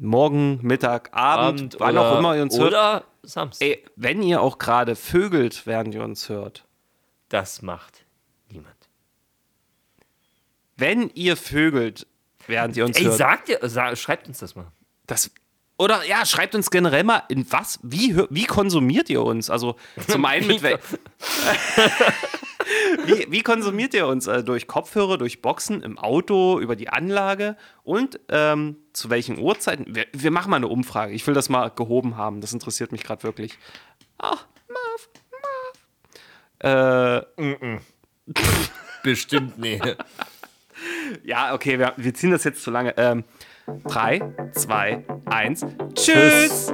Morgen, Mittag, Abend, Abend wann oder, auch immer ihr uns hört. Oder Samstag. Ey, wenn ihr auch gerade vögelt, während ihr uns hört. Das macht niemand. Wenn ihr vögelt, während ihr uns Ey, hört. sagt ihr, sag, schreibt uns das mal. Das, oder ja, schreibt uns generell mal, in was, wie, wie konsumiert ihr uns? Also zum einen mit wel wie, wie konsumiert ihr uns? Äh, durch Kopfhörer, durch Boxen, im Auto, über die Anlage und ähm, zu welchen Uhrzeiten? Wir, wir machen mal eine Umfrage. Ich will das mal gehoben haben. Das interessiert mich gerade wirklich. Ach, Marv, Marv. Äh, Bestimmt nee. ja, okay, wir, wir ziehen das jetzt zu lange. Ähm, drei, zwei, eins. Tschüss.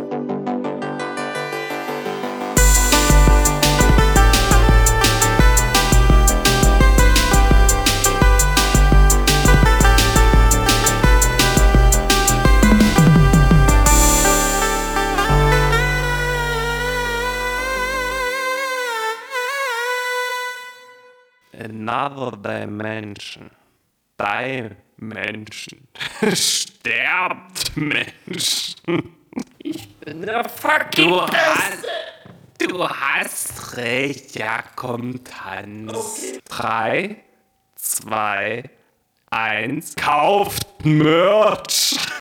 Another dimension. Dimension. Sterbt Menschen. Der fucking Du hast, du hast recht. Ja, komm, tanz. Drei, zwei, eins. Kauft Merch.